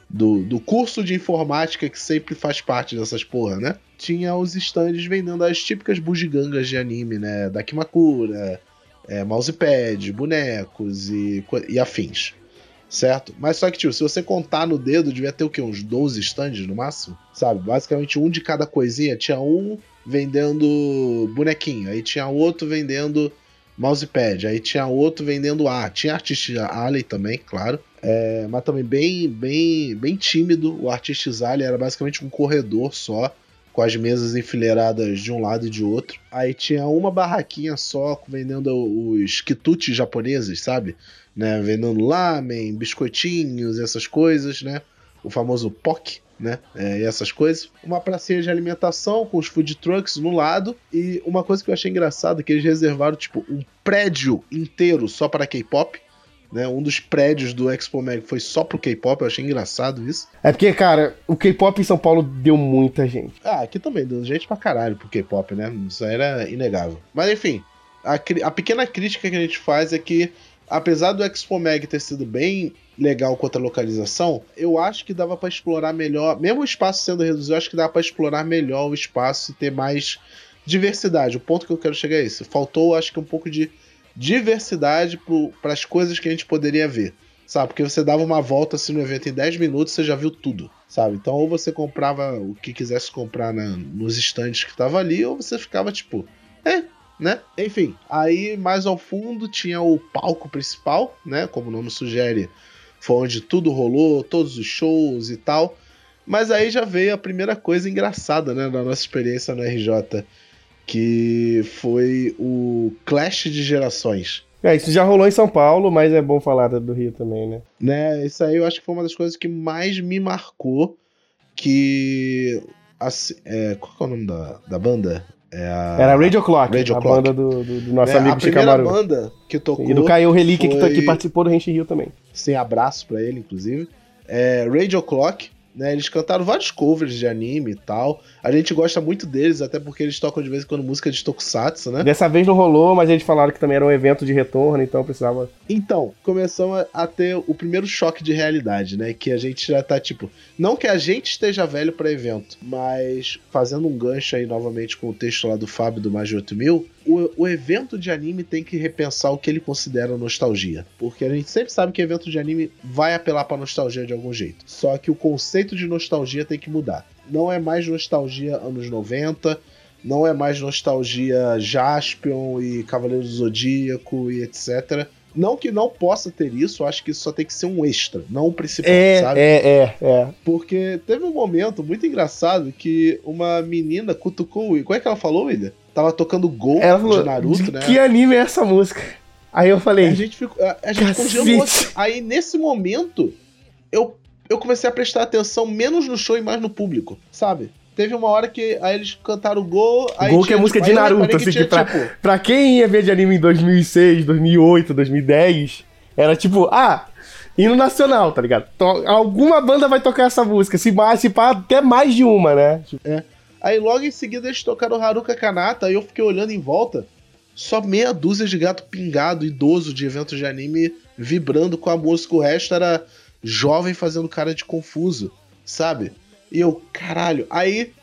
do, do curso de informática que sempre faz parte dessas porra, né? Tinha os stands vendendo as típicas bugigangas de anime, né? Da Kimakura, é, mousepad, bonecos e, e afins. Certo? Mas só que, tipo, se você contar no dedo, devia ter o quê? Uns 12 stands no máximo? Sabe? Basicamente um de cada coisinha. Tinha um vendendo bonequinho, aí tinha outro vendendo mousepad, aí tinha outro vendendo arte. Tinha artista Alley também, claro. É, mas também bem, bem, bem tímido. O artista Alley era basicamente um corredor só com as mesas enfileiradas de um lado e de outro. Aí tinha uma barraquinha só vendendo os quitutes japoneses, sabe? Né? Vendendo lamen, biscoitinhos, essas coisas, né? O famoso POC, né? É, essas coisas. Uma pracinha de alimentação com os food trucks no lado. E uma coisa que eu achei engraçada é que eles reservaram, tipo, um prédio inteiro só para K-pop. Né? Um dos prédios do Expo Mag foi só pro K-pop, eu achei engraçado isso. É porque, cara, o K-pop em São Paulo deu muita gente. Ah, aqui também, deu gente pra caralho pro K-pop, né? Isso era inegável. Mas enfim, a, a pequena crítica que a gente faz é que, apesar do Expo Mag ter sido bem legal quanto a localização, eu acho que dava para explorar melhor, mesmo o espaço sendo reduzido, eu acho que dava para explorar melhor o espaço e ter mais diversidade. O ponto que eu quero chegar é esse. Faltou, acho que um pouco de diversidade para as coisas que a gente poderia ver. Sabe? Porque você dava uma volta assim no evento em 10 minutos, você já viu tudo. Sabe? Então, ou você comprava o que quisesse comprar na, nos estandes que estava ali, ou você ficava tipo, é, né? Enfim, aí mais ao fundo tinha o palco principal, né? Como o nome sugere, foi onde tudo rolou, todos os shows e tal. Mas aí já veio a primeira coisa engraçada, né, da nossa experiência no RJ que foi o Clash de Gerações. É, isso já rolou em São Paulo, mas é bom falar do Rio também, né? Né, isso aí eu acho que foi uma das coisas que mais me marcou, que... Assim, é, qual é o nome da, da banda? É a... Era Radio Clock, Radio a Clock. banda do, do, do nosso é, amigo Chicamaru. A primeira banda que tocou... E do Caio Relíquia, foi... que, que, participou do Rente Rio também. Sem abraço para ele, inclusive. É, Radio Clock, né? Eles cantaram vários covers de anime e tal. A gente gosta muito deles, até porque eles tocam de vez em quando música de Tokusatsu, né? Dessa vez não rolou, mas eles falaram que também era um evento de retorno, então precisava. Então, começamos a ter o primeiro choque de realidade, né? Que a gente já tá tipo. Não que a gente esteja velho para evento, mas fazendo um gancho aí novamente com o texto lá do Fábio do Mais de 8000, o, o evento de anime tem que repensar o que ele considera nostalgia. Porque a gente sempre sabe que evento de anime vai apelar pra nostalgia de algum jeito. Só que o conceito de nostalgia tem que mudar. Não é mais nostalgia anos 90, não é mais nostalgia Jaspion e Cavaleiro do Zodíaco e etc. Não que não possa ter isso, acho que isso só tem que ser um extra, não o principal, é, sabe? É, é, é. Porque teve um momento muito engraçado que uma menina cutucou. Como é que ela falou, William? Tava tocando Gol ela falou, de Naruto, de né? Que anime é essa música? Aí eu falei. A gente ficou. A, a gente congelou. Aí nesse momento, eu, eu comecei a prestar atenção menos no show e mais no público, sabe? Teve uma hora que aí eles cantaram Gol. Gol que é música tipo, de Naruto, assim, que, tinha, que pra, tipo... pra quem ia ver de anime em 2006, 2008, 2010, era tipo, ah, hino nacional, tá ligado? alguma banda vai tocar essa música, se, se pá, até mais de uma, né? É. Aí logo em seguida eles tocaram Haruka Kanata e eu fiquei olhando em volta. Só meia dúzia de gato pingado, idoso de eventos de anime, vibrando com a música. O resto era jovem fazendo cara de confuso, sabe? E eu, caralho. Aí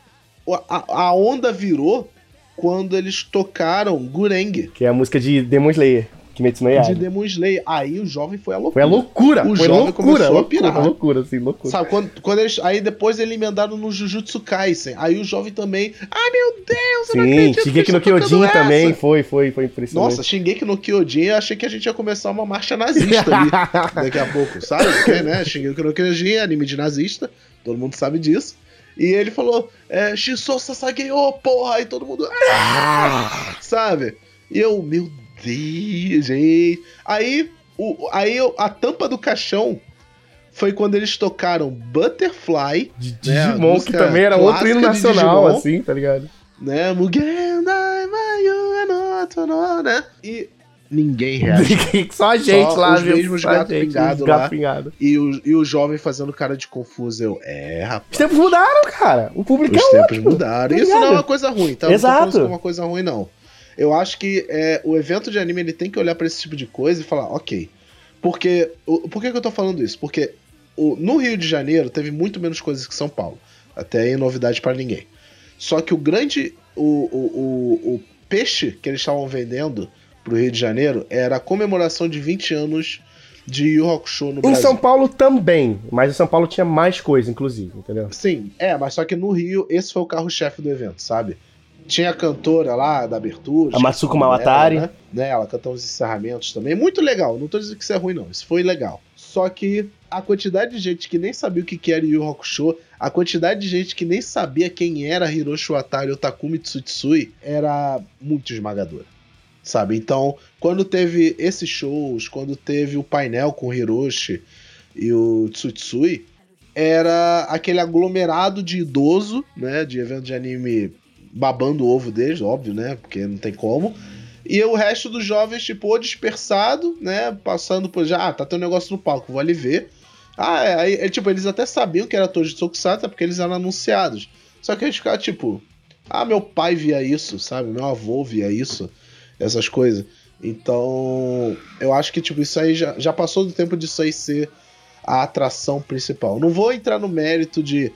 a, a onda virou quando eles tocaram Gureng. Que é a música de Demon Slayer. Kimetsu no Yaiba. De Demon Slayer. Aí o jovem foi a loucura. Foi a loucura. O foi jovem loucura, começou loucura, a pirar. Loucura, assim, loucura. Sabe, quando, quando eles, aí depois eles emendaram no Jujutsu Kaisen. Aí o jovem também, ai meu Deus, eu não Sim, acredito que Shingeki no eles estão Kyojin também foi, foi, foi impressionante. Nossa, Shingeki no Kyojin, eu achei que a gente ia começar uma marcha nazista ali daqui a pouco, sabe? Porque, né, Shingeki no Kyojin é anime de nazista, todo mundo sabe disso. E ele falou, é, Shisou Sasageyo, porra, aí todo mundo, ah! sabe? E eu, meu Deus, gente. Aí, o, aí a tampa do caixão foi quando eles tocaram Butterfly, De né, Digimon, que música também era outro hino nacional, Digimon. assim, tá ligado? né? Mugen né? E ninguém reagiu. Só a gente Só lá, os viu? mesmos Só a gato os lá. pingado. E o, e o jovem fazendo cara de confuso. Eu, é, Os rapaz. tempos mudaram, cara. O público Os é tempos outro. mudaram. tá Isso não é uma coisa ruim, tá? Não tô Exato. isso como uma coisa ruim, não. Eu acho que é, o evento de anime ele tem que olhar pra esse tipo de coisa e falar, ok. Porque. O, por que, que eu tô falando isso? Porque o- no Rio de Janeiro teve muito menos coisas que São Paulo. Até aí novidade pra ninguém. Só que o grande. O, o, o, peixe que eles estavam vendendo pro Rio de Janeiro era a comemoração de 20 anos de Yu Hakusho no Em Brasil. São Paulo também, mas em São Paulo tinha mais coisa, inclusive, entendeu? Sim, é, mas só que no Rio, esse foi o carro-chefe do evento, sabe? Tinha a cantora lá da abertura. A Matsuko Mawatari. dela, Né? né? Ela cantou os encerramentos também. Muito legal, não tô dizendo que isso é ruim, não. Isso foi legal. Só que a quantidade de gente que nem sabia o que era Yu Yu Hakusho, a quantidade de gente que nem sabia quem era Hiroshi Watari ou Takumi Tsutsui era muito esmagadora. Sabe? Então, quando teve esses shows, quando teve o painel com o Hiroshi e o Tsutsui, era aquele aglomerado de idoso, né? De evento de anime babando o ovo deles, óbvio, né? Porque não tem como. E o resto dos jovens, tipo, ou dispersado, né? Passando por já, ah, tá tendo um negócio no palco, vou ali ver. Ah, é, aí, é, tipo, eles até sabiam que era Toji Tokusatsu, porque eles eram anunciados. Só que eles ficavam, tipo, ah, meu pai via isso, sabe? Meu avô via isso, essas coisas. Então, eu acho que, tipo, isso aí já, já passou do tempo disso aí ser a atração principal. Não vou entrar no mérito de,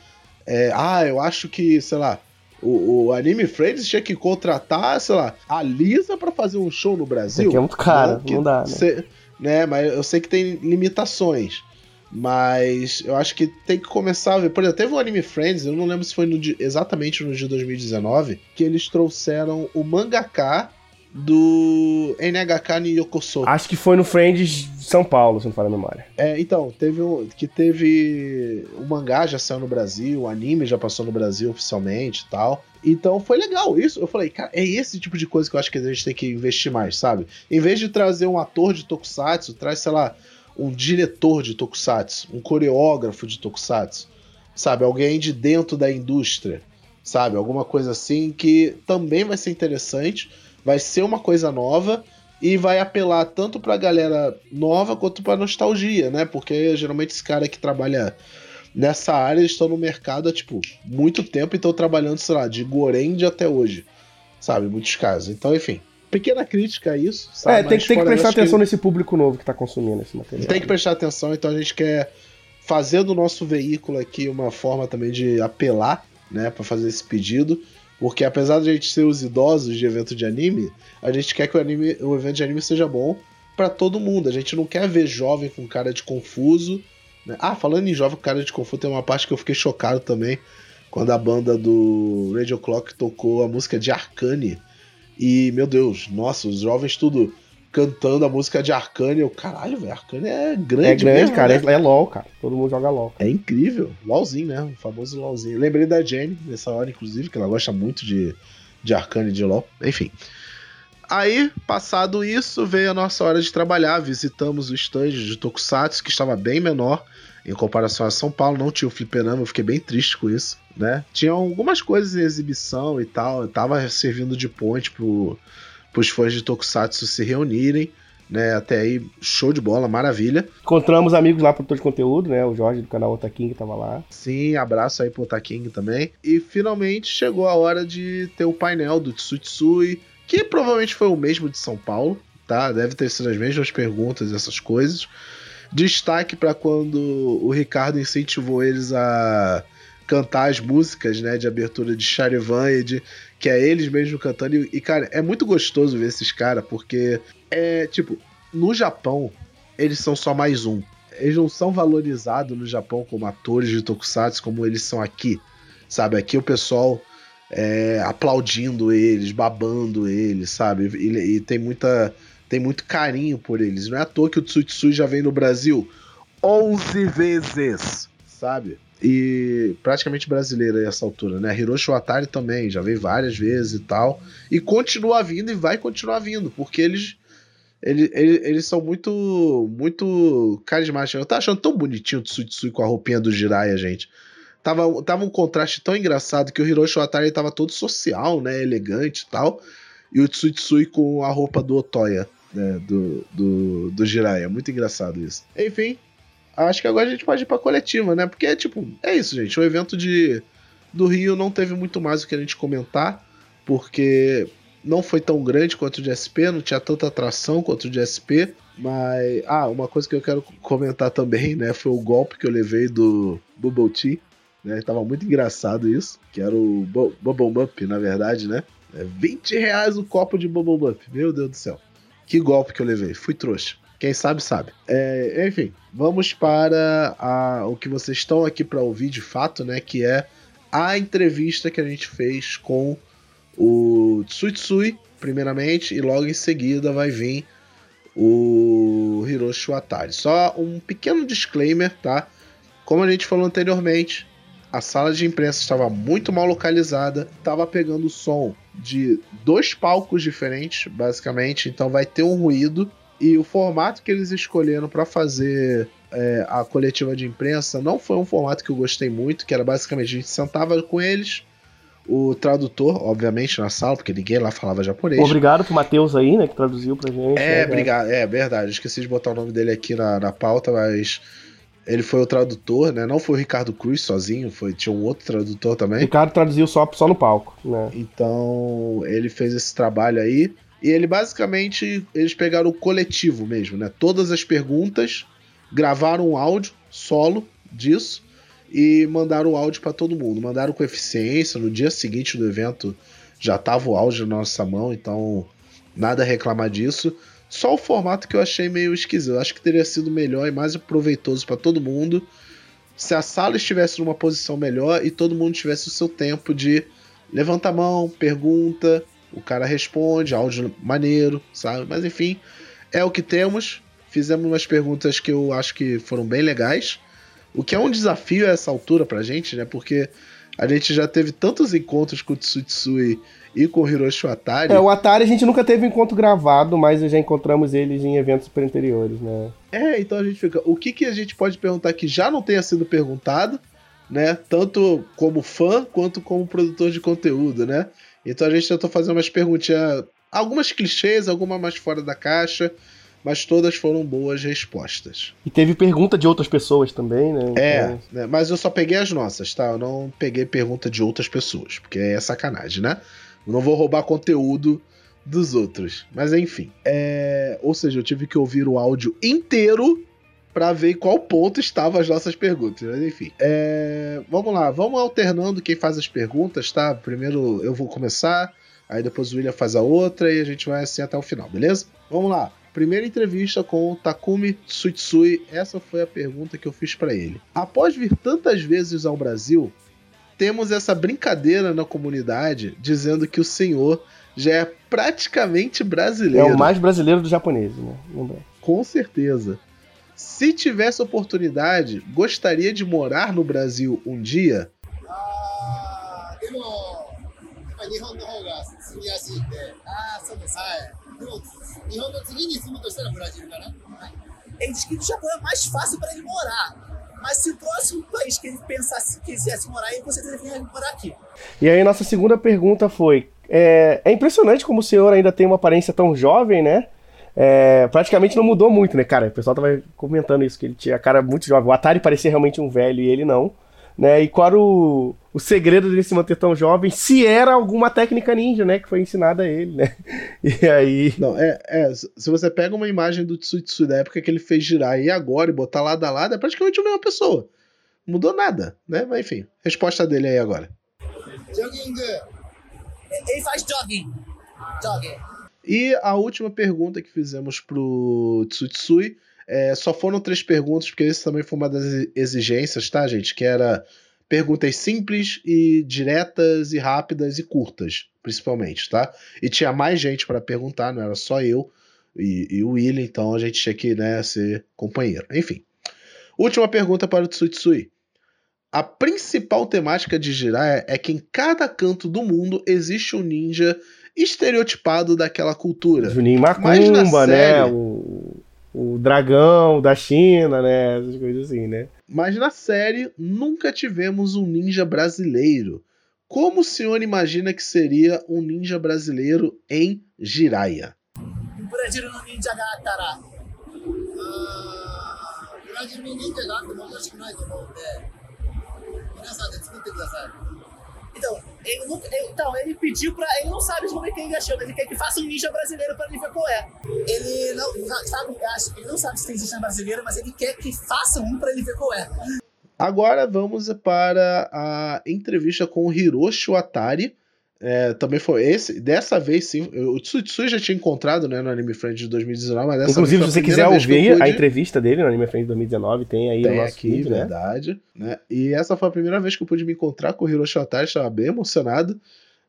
é, ah, eu acho que, sei lá, o, o Anime Friends tinha que contratar, sei lá, a Lisa pra fazer um show no Brasil. Isso aqui é muito caro, Não não dá, né? cê- né? Mas eu sei que tem limitações. Mas eu acho que tem que começar a ver. Por exemplo, teve um Anime Friends, eu não lembro se foi no exatamente no dia 2019, que eles trouxeram o mangaka do NHK no Yokoso. Acho que foi no Friends São Paulo, se não falha a memória. É, então, teve um, que teve o mangá já saiu no Brasil, o anime já passou no Brasil oficialmente e tal. Então foi legal isso. Eu falei, cara, é esse tipo de coisa que eu acho que a gente tem que investir mais, sabe? Em vez de trazer um ator de tokusatsu, traz, sei lá, um diretor de tokusatsu, um coreógrafo de tokusatsu, sabe? Alguém de dentro da indústria, sabe? Alguma coisa assim que também vai ser interessante, vai ser uma coisa nova e vai apelar tanto pra galera nova quanto pra nostalgia, né? Porque geralmente esse cara que trabalha nessa área eles estão no mercado há, tipo, muito tempo e estão trabalhando, sei lá, de Gorend até hoje, sabe? Muitos casos. Então, enfim, pequena crítica a isso, sabe? é, tem, Mas que- tem que prestar atenção nesse público novo que tá consumindo esse material. tem que prestar atenção, então a gente quer fazer do nosso veículo aqui uma forma também de apelar, né, Pra fazer esse pedido, porque apesar de a gente ser os idosos de evento de anime, a gente quer que o, anime, o evento de anime seja bom pra todo mundo. A gente não quer ver jovem com cara de confuso. né? Ah, falando em jovem com cara de confuso, tem uma parte que eu fiquei chocado também quando a banda do Radio Clock tocou a música de Arcane. E, meu Deus, nossa, os jovens tudo cantando a música de Arcane. Eu, caralho, velho, Arcane é grande, É grande, mesmo, cara. né? É, é LOL, cara. Todo mundo joga LOL. É incrível. LOLzinho, né? O famoso LOLzinho. Lembrei da Jenny nessa hora, inclusive, que ela gosta muito de, de Arcane e de LOL. Enfim. Aí, passado isso, veio a nossa hora de trabalhar. Visitamos o stand de Tokusatsu, que estava bem menor em comparação a São Paulo. Não tinha o fliperama, eu fiquei bem triste com isso, né? Tinha algumas coisas em exibição e tal. Eu tava servindo de ponte pro, pros fãs de Tokusatsu se reunirem, né? Até aí, show de bola, maravilha. Encontramos amigos lá, produtor de conteúdo, né? O Jorge do canal Otaking tava lá. Sim, abraço aí pro Taking também. E finalmente chegou a hora de ter o painel do Tsutsui, que provavelmente foi o mesmo de São Paulo, tá? Deve ter sido as mesmas perguntas, essas coisas. Destaque para quando o Ricardo incentivou eles a cantar as músicas, né, de abertura de Charivan e de que é eles mesmos cantando e, cara, é muito gostoso ver esses caras porque é tipo, no Japão eles são só mais um. Eles não são valorizados no Japão como atores de tokusatsu como eles são aqui. Sabe, aqui o pessoal é, aplaudindo eles, babando eles, sabe? E, e, tem muita tem muito carinho por eles. Não é à toa que o Tsutsui já vem no Brasil 11 vezes, sabe? E praticamente brasileiro a essa altura, né? Hiroshi Watari também já veio várias vezes e tal. E continua vindo e vai continuar vindo, porque eles eles, eles, eles, são muito muito carismáticos. Eu tava achando tão bonitinho o Tsutsui com a roupinha do Jiraiya, gente. Tava, tava um contraste tão engraçado que o Hiroshi Watari tava todo social, né? Elegante e tal. E o Tsutsui com a roupa do Otoya, né? Do, do, do Jiraiya. Muito engraçado isso. Enfim, acho que agora a gente pode ir pra coletiva, né? Porque, tipo, é isso, gente. O evento de, do Rio não teve muito mais o que a gente comentar, porque não foi tão grande quanto o de SP, não tinha tanta atração quanto o de SP. Mas, ah, uma coisa que eu quero comentar também, né? Foi o golpe que eu levei do Bubble Tea né? Tava muito engraçado isso, que era o Bubble Mup, na verdade, né? É 20 reais o copo de Bubble Mup, meu Deus do céu. Que golpe que eu levei, fui trouxa. Quem sabe, sabe. É, enfim, vamos para a, o que vocês estão aqui para ouvir de fato, né? Que é a entrevista que a gente fez com o Tsuitsui, primeiramente, e logo em seguida vai vir o Hiroshi Watari. Só um pequeno disclaimer, tá? Como a gente falou anteriormente, a sala de imprensa estava muito mal localizada, estava pegando som de dois palcos diferentes, basicamente, então vai ter um ruído. E o formato que eles escolheram para fazer é, a coletiva de imprensa não foi um formato que eu gostei muito, que era basicamente a gente sentava com eles, o tradutor, obviamente, na sala, porque ninguém lá falava japonês. Obrigado pro Matheus aí, né, que traduziu pra gente. É, né, obrigado, é verdade, esqueci de botar o nome dele aqui na, na pauta, mas ele foi o tradutor, né? Não foi o Ricardo Cruz sozinho, foi tinha um outro tradutor também. Ricardo traduziu só, só no palco, né? Então, ele fez esse trabalho aí. E ele basicamente, eles pegaram o coletivo mesmo, né? Todas as perguntas, gravaram um áudio solo disso e mandaram o áudio para todo mundo. Mandaram com eficiência, no dia seguinte do evento já tava o áudio na nossa mão, então nada a reclamar disso. Só o formato que eu achei meio esquisito. Acho que teria sido melhor e mais proveitoso para todo mundo se a sala estivesse numa posição melhor e todo mundo tivesse o seu tempo de levanta a mão, pergunta, o cara responde, áudio maneiro, sabe? Mas enfim, é o que temos. Fizemos umas perguntas que eu acho que foram bem legais. O que é um desafio a essa altura pra gente, né? Porque a gente já teve tantos encontros com o Tsutsui e com o Hiroshi Atari. É, o Atari a gente nunca teve um encontro gravado, mas já encontramos eles em eventos anteriores, né? É, então a gente fica. O que, que a gente pode perguntar que já não tenha sido perguntado, né? Tanto como fã quanto como produtor de conteúdo, né? Então a gente tentou fazer umas perguntinhas, algumas clichês, algumas mais fora da caixa, mas todas foram boas respostas. E teve pergunta de outras pessoas também, né? É, então... É, né? mas eu só peguei as nossas, tá? Eu não peguei pergunta de outras pessoas, porque é sacanagem, né? Eu não vou roubar conteúdo dos outros. Mas enfim. É... Ou seja, eu tive que ouvir o áudio inteiro para ver em qual ponto estavam as nossas perguntas. Mas enfim. É... Vamos lá, vamos alternando quem faz as perguntas, tá? Primeiro eu vou começar, aí depois o William faz a outra e a gente vai assim até o final, beleza? Vamos lá. Primeira entrevista com o Takumi Tsutsui, essa foi a pergunta que eu fiz para ele. Após vir tantas vezes ao Brasil, temos essa brincadeira na comunidade dizendo que o senhor já é praticamente brasileiro. É o mais brasileiro do japonês, né? Lembra? Com certeza. Se tivesse oportunidade, gostaria de morar no Brasil um dia? Ah, ele diz que o Japão é mais fácil para ele morar. Mas se o próximo país que ele pensasse, quisesse morar, ele com certeza vinha morar aqui. E aí, nossa segunda pergunta foi: é, é impressionante como o senhor ainda tem uma aparência tão jovem, né? É, praticamente não mudou muito, né, cara? O pessoal tava comentando isso, que ele tinha a cara muito jovem. O Atari parecia realmente um velho e ele não né? E qual era o, o segredo dele se manter tão jovem? Se era alguma técnica ninja, né? Que foi ensinada a ele, né? E aí. Não, é, é. Se você pega uma imagem do Tsuitsu da época que ele fez girar e agora e botar lado a lado, é praticamente a mesma pessoa. mudou nada, né? Mas enfim, resposta dele aí agora. Jogging. Ele faz jogging. Jogging. E a última pergunta que fizemos pro Tsutsui, é, só foram três perguntas, porque esse também foi uma das exigências, tá, gente? Que era perguntas simples e diretas e rápidas e curtas, principalmente, tá? E tinha mais gente para perguntar, não era só eu e, e o William, então a gente tinha que né, ser companheiro. Enfim. Última pergunta para o Tsutsui. A principal temática de Jiraiya é que em cada canto do mundo existe um ninja estereotipado daquela cultura. Juninho Macumba, né? O, o dragão da China, né? Essas coisas assim, né? Mas na série nunca tivemos um ninja brasileiro. Como o senhor imagina que seria um ninja brasileiro em Jiraiya? Brasil no ninja ga atara. Brasil no ninja ga atte mo yoshi kunai to思うんで、皆さんで作ってください。 Então, ele, ele, então, ele pediu pra. Ele não sabe como é que ele achou, mas ele quer que faça um ninja brasileiro pra ele ver qual é. Ele não sabe, ele não sabe se tem ninja brasileiro, mas ele quer que faça um pra ele ver qual é. Agora vamos para a entrevista com o Hiroshi Atari é, também foi esse. Dessa vez, sim. O Tsutsui já tinha encontrado né, no Anime Friend de 2019, mas dessa Inclusive, se você quiser ouvir a entrevista dele no Anime Friend de 2019, tem aí tem no nosso aqui, vídeo, né? verdade. Né? E essa foi a primeira vez que eu pude me encontrar com o Hiroshi Otari, estava bem emocionado.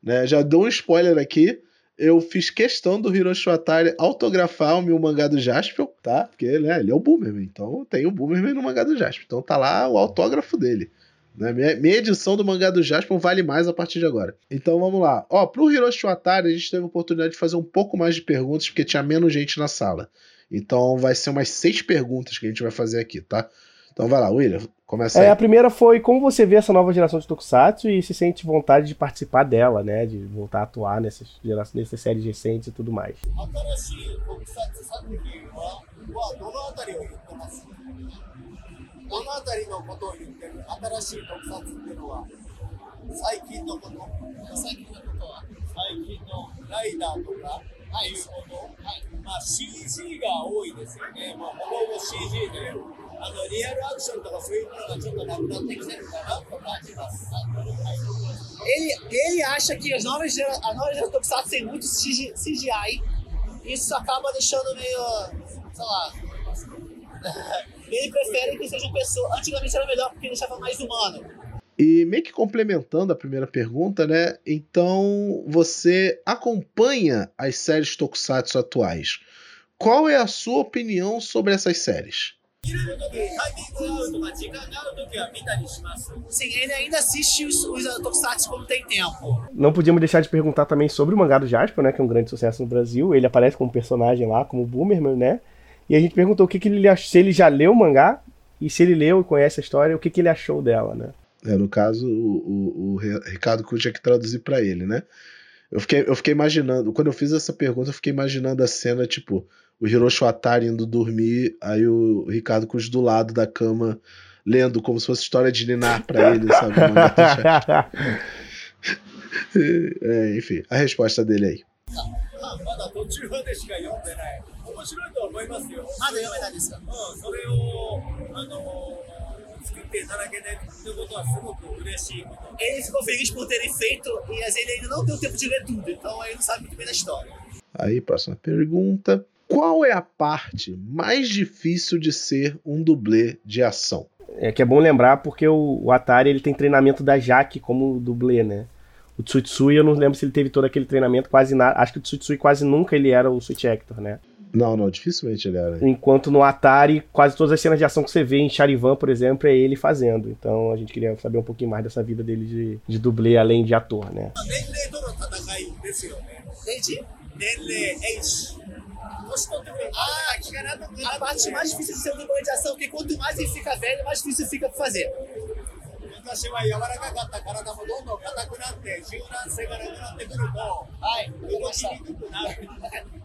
Né? Já dou um spoiler aqui. Eu fiz questão do Hiroshi Atari autografar o meu mangá do Jaspion, tá? Porque né, ele é o Boomerman, então tem o Boomerman no mangá do Jaspion. Então tá lá o autógrafo dele. Né? Minha, minha, edição do mangá do Jasper vale mais a partir de agora. Então vamos lá. Ó, pro Hiroshi Watari, a gente teve a oportunidade de fazer um pouco mais de perguntas, porque tinha menos gente na sala. Então vai ser umas seis perguntas que a gente vai fazer aqui, tá? Então vai lá, William, começa aí. É, a primeira foi como você vê essa nova geração de Tokusatsu e se sente vontade de participar dela, né? De voltar a atuar nessas, nessas séries recentes e tudo mais. É どの辺りのことを言ってる新しい特撮っていうのは最近のこと最近のことは最近のライダーとかああいうもの、はい、まあ CG が多いですよね、まあ、ほぼほぼ CG であのリアルアクションとかそういうものがちょっとなくなってきてるかなと感じます。Ele, ele acha que as novas, as novas gerações Tokusatsu tem muito CGI, e isso acaba deixando meio, sei lá, ele prefere que sejam pessoas. Antigamente era melhor porque deixava mais humano. E meio que complementando a primeira pergunta, né? Então você acompanha as séries Tokusatsu atuais. Qual é a sua opinião sobre essas séries? Sim, ele ainda assiste os, os Tokusatsu quando tem tempo. Não podíamos deixar de perguntar também sobre o mangá do Jasper, né? Que é um grande sucesso no Brasil. Ele aparece como personagem lá, como Boomerman, né? E a gente perguntou o que, que ele achou, se ele já leu o mangá e se ele leu e conhece a história, o que, que ele achou dela, né? É, no caso, o, o, o Ricardo Cruz tinha que traduzir para ele, né? Eu fiquei, eu fiquei imaginando, quando eu fiz essa pergunta, eu fiquei imaginando a cena, tipo, o Hiroshi Atari indo dormir, aí o Ricardo Cruz do lado da cama, lendo como se fosse história de Ninar pra ele, sabe? é, enfim, a resposta dele aí. 面白いと思いますよ。まだ読めないですかうん、それを、あの作っていただけないということはすごく嬉しいこと。Ele ficou feliz por terem feito, mas ele ainda não deu tempo de ler tudo, então ele não sabe muito bem da história. Aí, próxima pergunta. Qual é a parte mais difícil de ser um dublê de ação? É que é bom lembrar porque o, o Atari ele tem treinamento da Jaque como dublê, né? O Tsutsui, eu não lembro se ele teve todo aquele treinamento, quase nada. Acho que o Tsutsui quase nunca ele era o Switch Actor, né? Não, não, dificilmente ele era. Enquanto no Atari, quase todas as cenas de ação que você vê em Charivan, por exemplo, é ele fazendo. Então a gente queria saber um pouquinho mais dessa vida dele de, de dublê além de ator, né? Ah, a parte mais difícil de ser um dublê de ação, porque quanto mais ele fica velho, mais difícil fica pra fazer. 私は柔らかかった体もどんどん硬くなって柔軟性がなくなってくると、はい、動きにくくなる。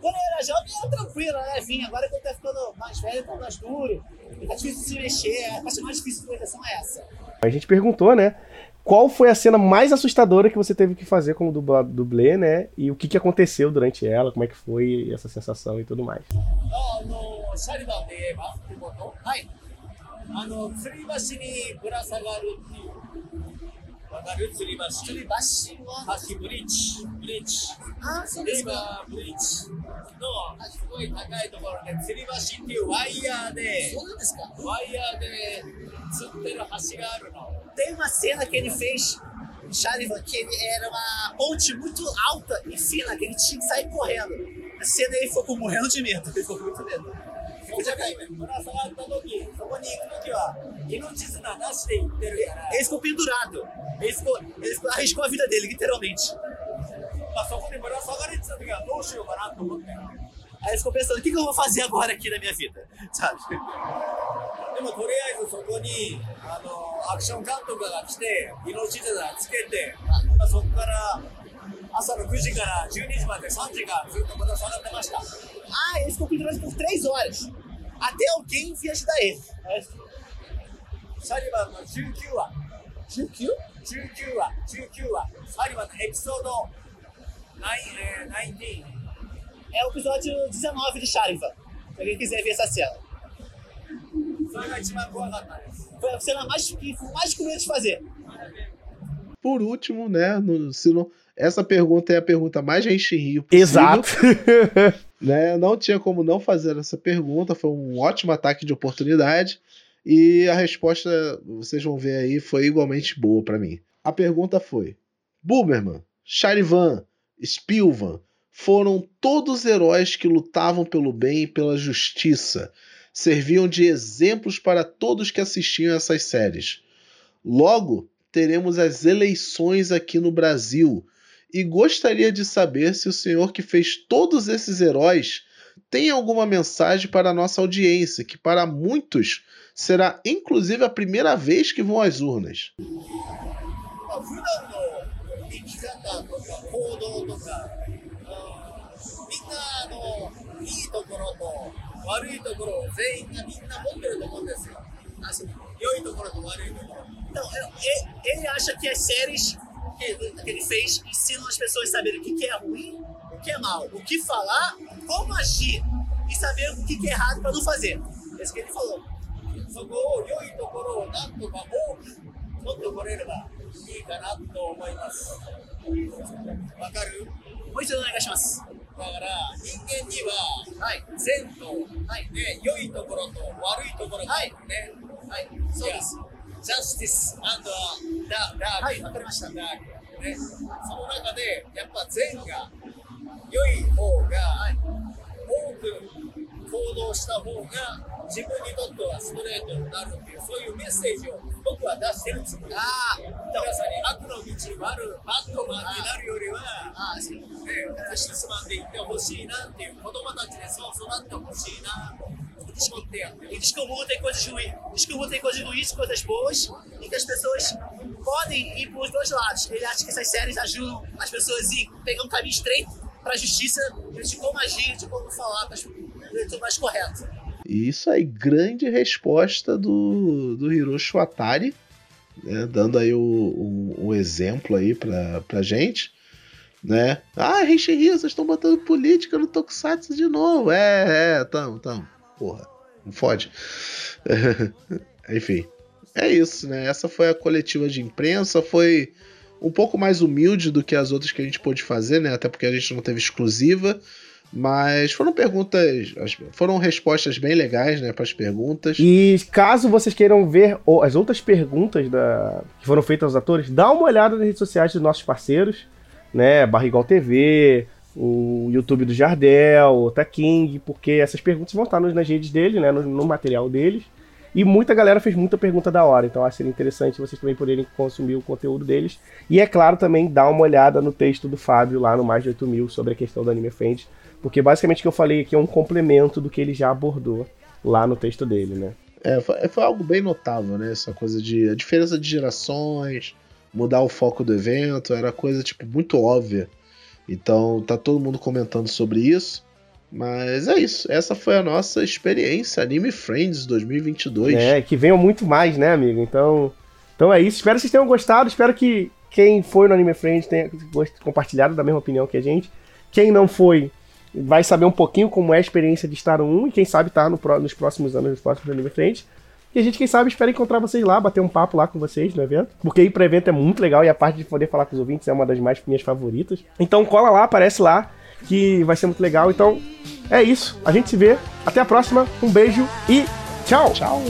Quando eu era jovem era tranquilo, né? Vinha, agora que eu tô ficando mais velho, tô mais duro, tá difícil de se mexer, a parte mais difícil da educação é essa. A gente perguntou, né? Qual foi a cena mais assustadora que você teve que fazer como dublê, né? E o que, que aconteceu durante ela, como é que foi essa sensação e tudo mais. あの あの、吊り橋にぶら下がるっていう。わかる吊り橋。吊り橋は橋ブリッジ。ブリッジ。あ、そうですか。ブリッジの、すごい高いところで、吊り橋っていうワイヤーで、そうなんですか。ワイヤーで吊ってる橋があるの。Tem uma cena que ele fez Charivan, que ele era uma ponte muito alta e fina, que ele tinha que sair correndo. A cena ele ficou morrendo de medo, ele ficou com muito medo. そこにぶら下がった時、そこに行く時は命綱なしで行ってるから、 Ele ficou pendurado. Ele ficou, ele ficou, arriscou a vida dele, literalmente. まあそこにぶら下がれてた時はどうしようかなと思って。 Aí ele ficou pensando, o que, que eu vou fazer agora aqui na minha vida? Sabe? でもとりあえずそこにあのアクション監督が来て命綱つけて、まあ、そこから朝の9時から12時まで3時間ずっとぶら下がってました。 Ah, ele ficou pendurado por três horas. até alguém vinha ajudar ele. episódio 19. É o episódio 19 de Sharivan. Se alguém quiser ver essa cena. Foi a cena mais, mais comida de fazer. Por último, né? No, se não, essa pergunta é a pergunta mais gente rio. Exato. né? Não tinha como não fazer essa pergunta, foi um ótimo ataque de oportunidade e a resposta, vocês vão ver aí, foi igualmente boa para mim. A pergunta foi: Buberman, Charivan, Spilvan foram todos heróis que lutavam pelo bem e pela justiça, serviam de exemplos para todos que assistiam essas séries. Logo, teremos as eleições aqui no Brasil e gostaria de saber se o senhor que fez todos esses heróis tem alguma mensagem para a nossa audiência, que para muitos será inclusive a primeira vez que vão às urnas. まあ、普段の生き方とか行動とか、うんみんなあのいいところと悪いところを全員がみんな持ってると思うんですよ。Assim, 良いところと悪いところ。 Então, ele, ele acha que as séries que, que ele fez ensinam as pessoas a saberem o que, é ruim, o que é mal, o que falar, como agir e saber o que, é errado para não fazer. É isso que ele falou. もう一度お願いします。だから人間には、はい、善と、はいね、良いところと悪いところがあるね。はい、そうです。ジャスティスダダダーク。はいわかりました？ダーク。ね、その中でやっぱ善が良い方が、多く行動した方が自分にとってはストレートになるっていうそういうメッセージを僕は出してるつもり。ああ、皆さんに悪の道に悪バットマンになるよりは。 Ah, sim. ね、ジャスティスマンで行ってほしいなっていう子供たちでそう育ってほしいなと思ってやってる E diz que o mundo tem coisas ruins, diz que o mundo tem coisas ruins e coisas boas, e que as pessoas podem ir para os dois lados. Ele acha que essas séries ajudam as pessoas a ir pegar um caminho estreito para a justiça, de como agir, de como falar, para mais correto. E isso aí, grande resposta do, do Hiroshi Watari, né, dando aí o, o, o exemplo aí pra, pra gente. Né? Ah, Rishi vocês estão botando política no Tokusatsu de novo. É, é, tamo, tamo. Porra, não fode. Enfim, é isso, né? Essa foi a coletiva de imprensa, foi um pouco mais humilde do que as outras que a gente pôde fazer, né? Até porque a gente não teve exclusiva. Mas foram perguntas, foram respostas bem legais, né, para as perguntas. E caso vocês queiram ver as outras perguntas da- que foram feitas aos atores, dá uma olhada nas redes sociais dos nossos parceiros, né? Barrigol TV, o YouTube do Jardel, o King, porque essas perguntas vão estar nas redes dele, né? No, no material deles. E muita galera fez muita pergunta da hora, então acho interessante vocês também poderem consumir o conteúdo deles. E é claro também dar uma olhada no texto do Fábio lá no Mais de 8 mil sobre a questão do Anime Friends, porque basicamente o que eu falei aqui é um complemento do que ele já abordou lá no texto dele, né? É, foi, foi algo bem notável, né? Essa coisa de a diferença de gerações, mudar o foco do evento, era coisa tipo muito óbvia. Então tá todo mundo comentando sobre isso. Mas é isso. Essa foi a nossa experiência Anime Friends 2022. É, que venham muito mais, né, amigo? Então, então é isso. Espero que vocês tenham gostado. Espero que quem foi no Anime Friends tenha compartilhado da mesma opinião que a gente. Quem não foi, vai saber um pouquinho como é a experiência de estar no 1 e quem sabe estar no pró- nos próximos anos, nos próximos Anime Friends. E a gente, quem sabe, espera encontrar vocês lá, bater um papo lá com vocês no evento. Porque ir pro evento é muito legal e a parte de poder falar com os ouvintes é uma das mais minhas favoritas. Então cola lá, aparece lá, que vai ser muito legal. Então é isso. A gente se vê. Até a próxima. Um beijo e tchau. Tchau.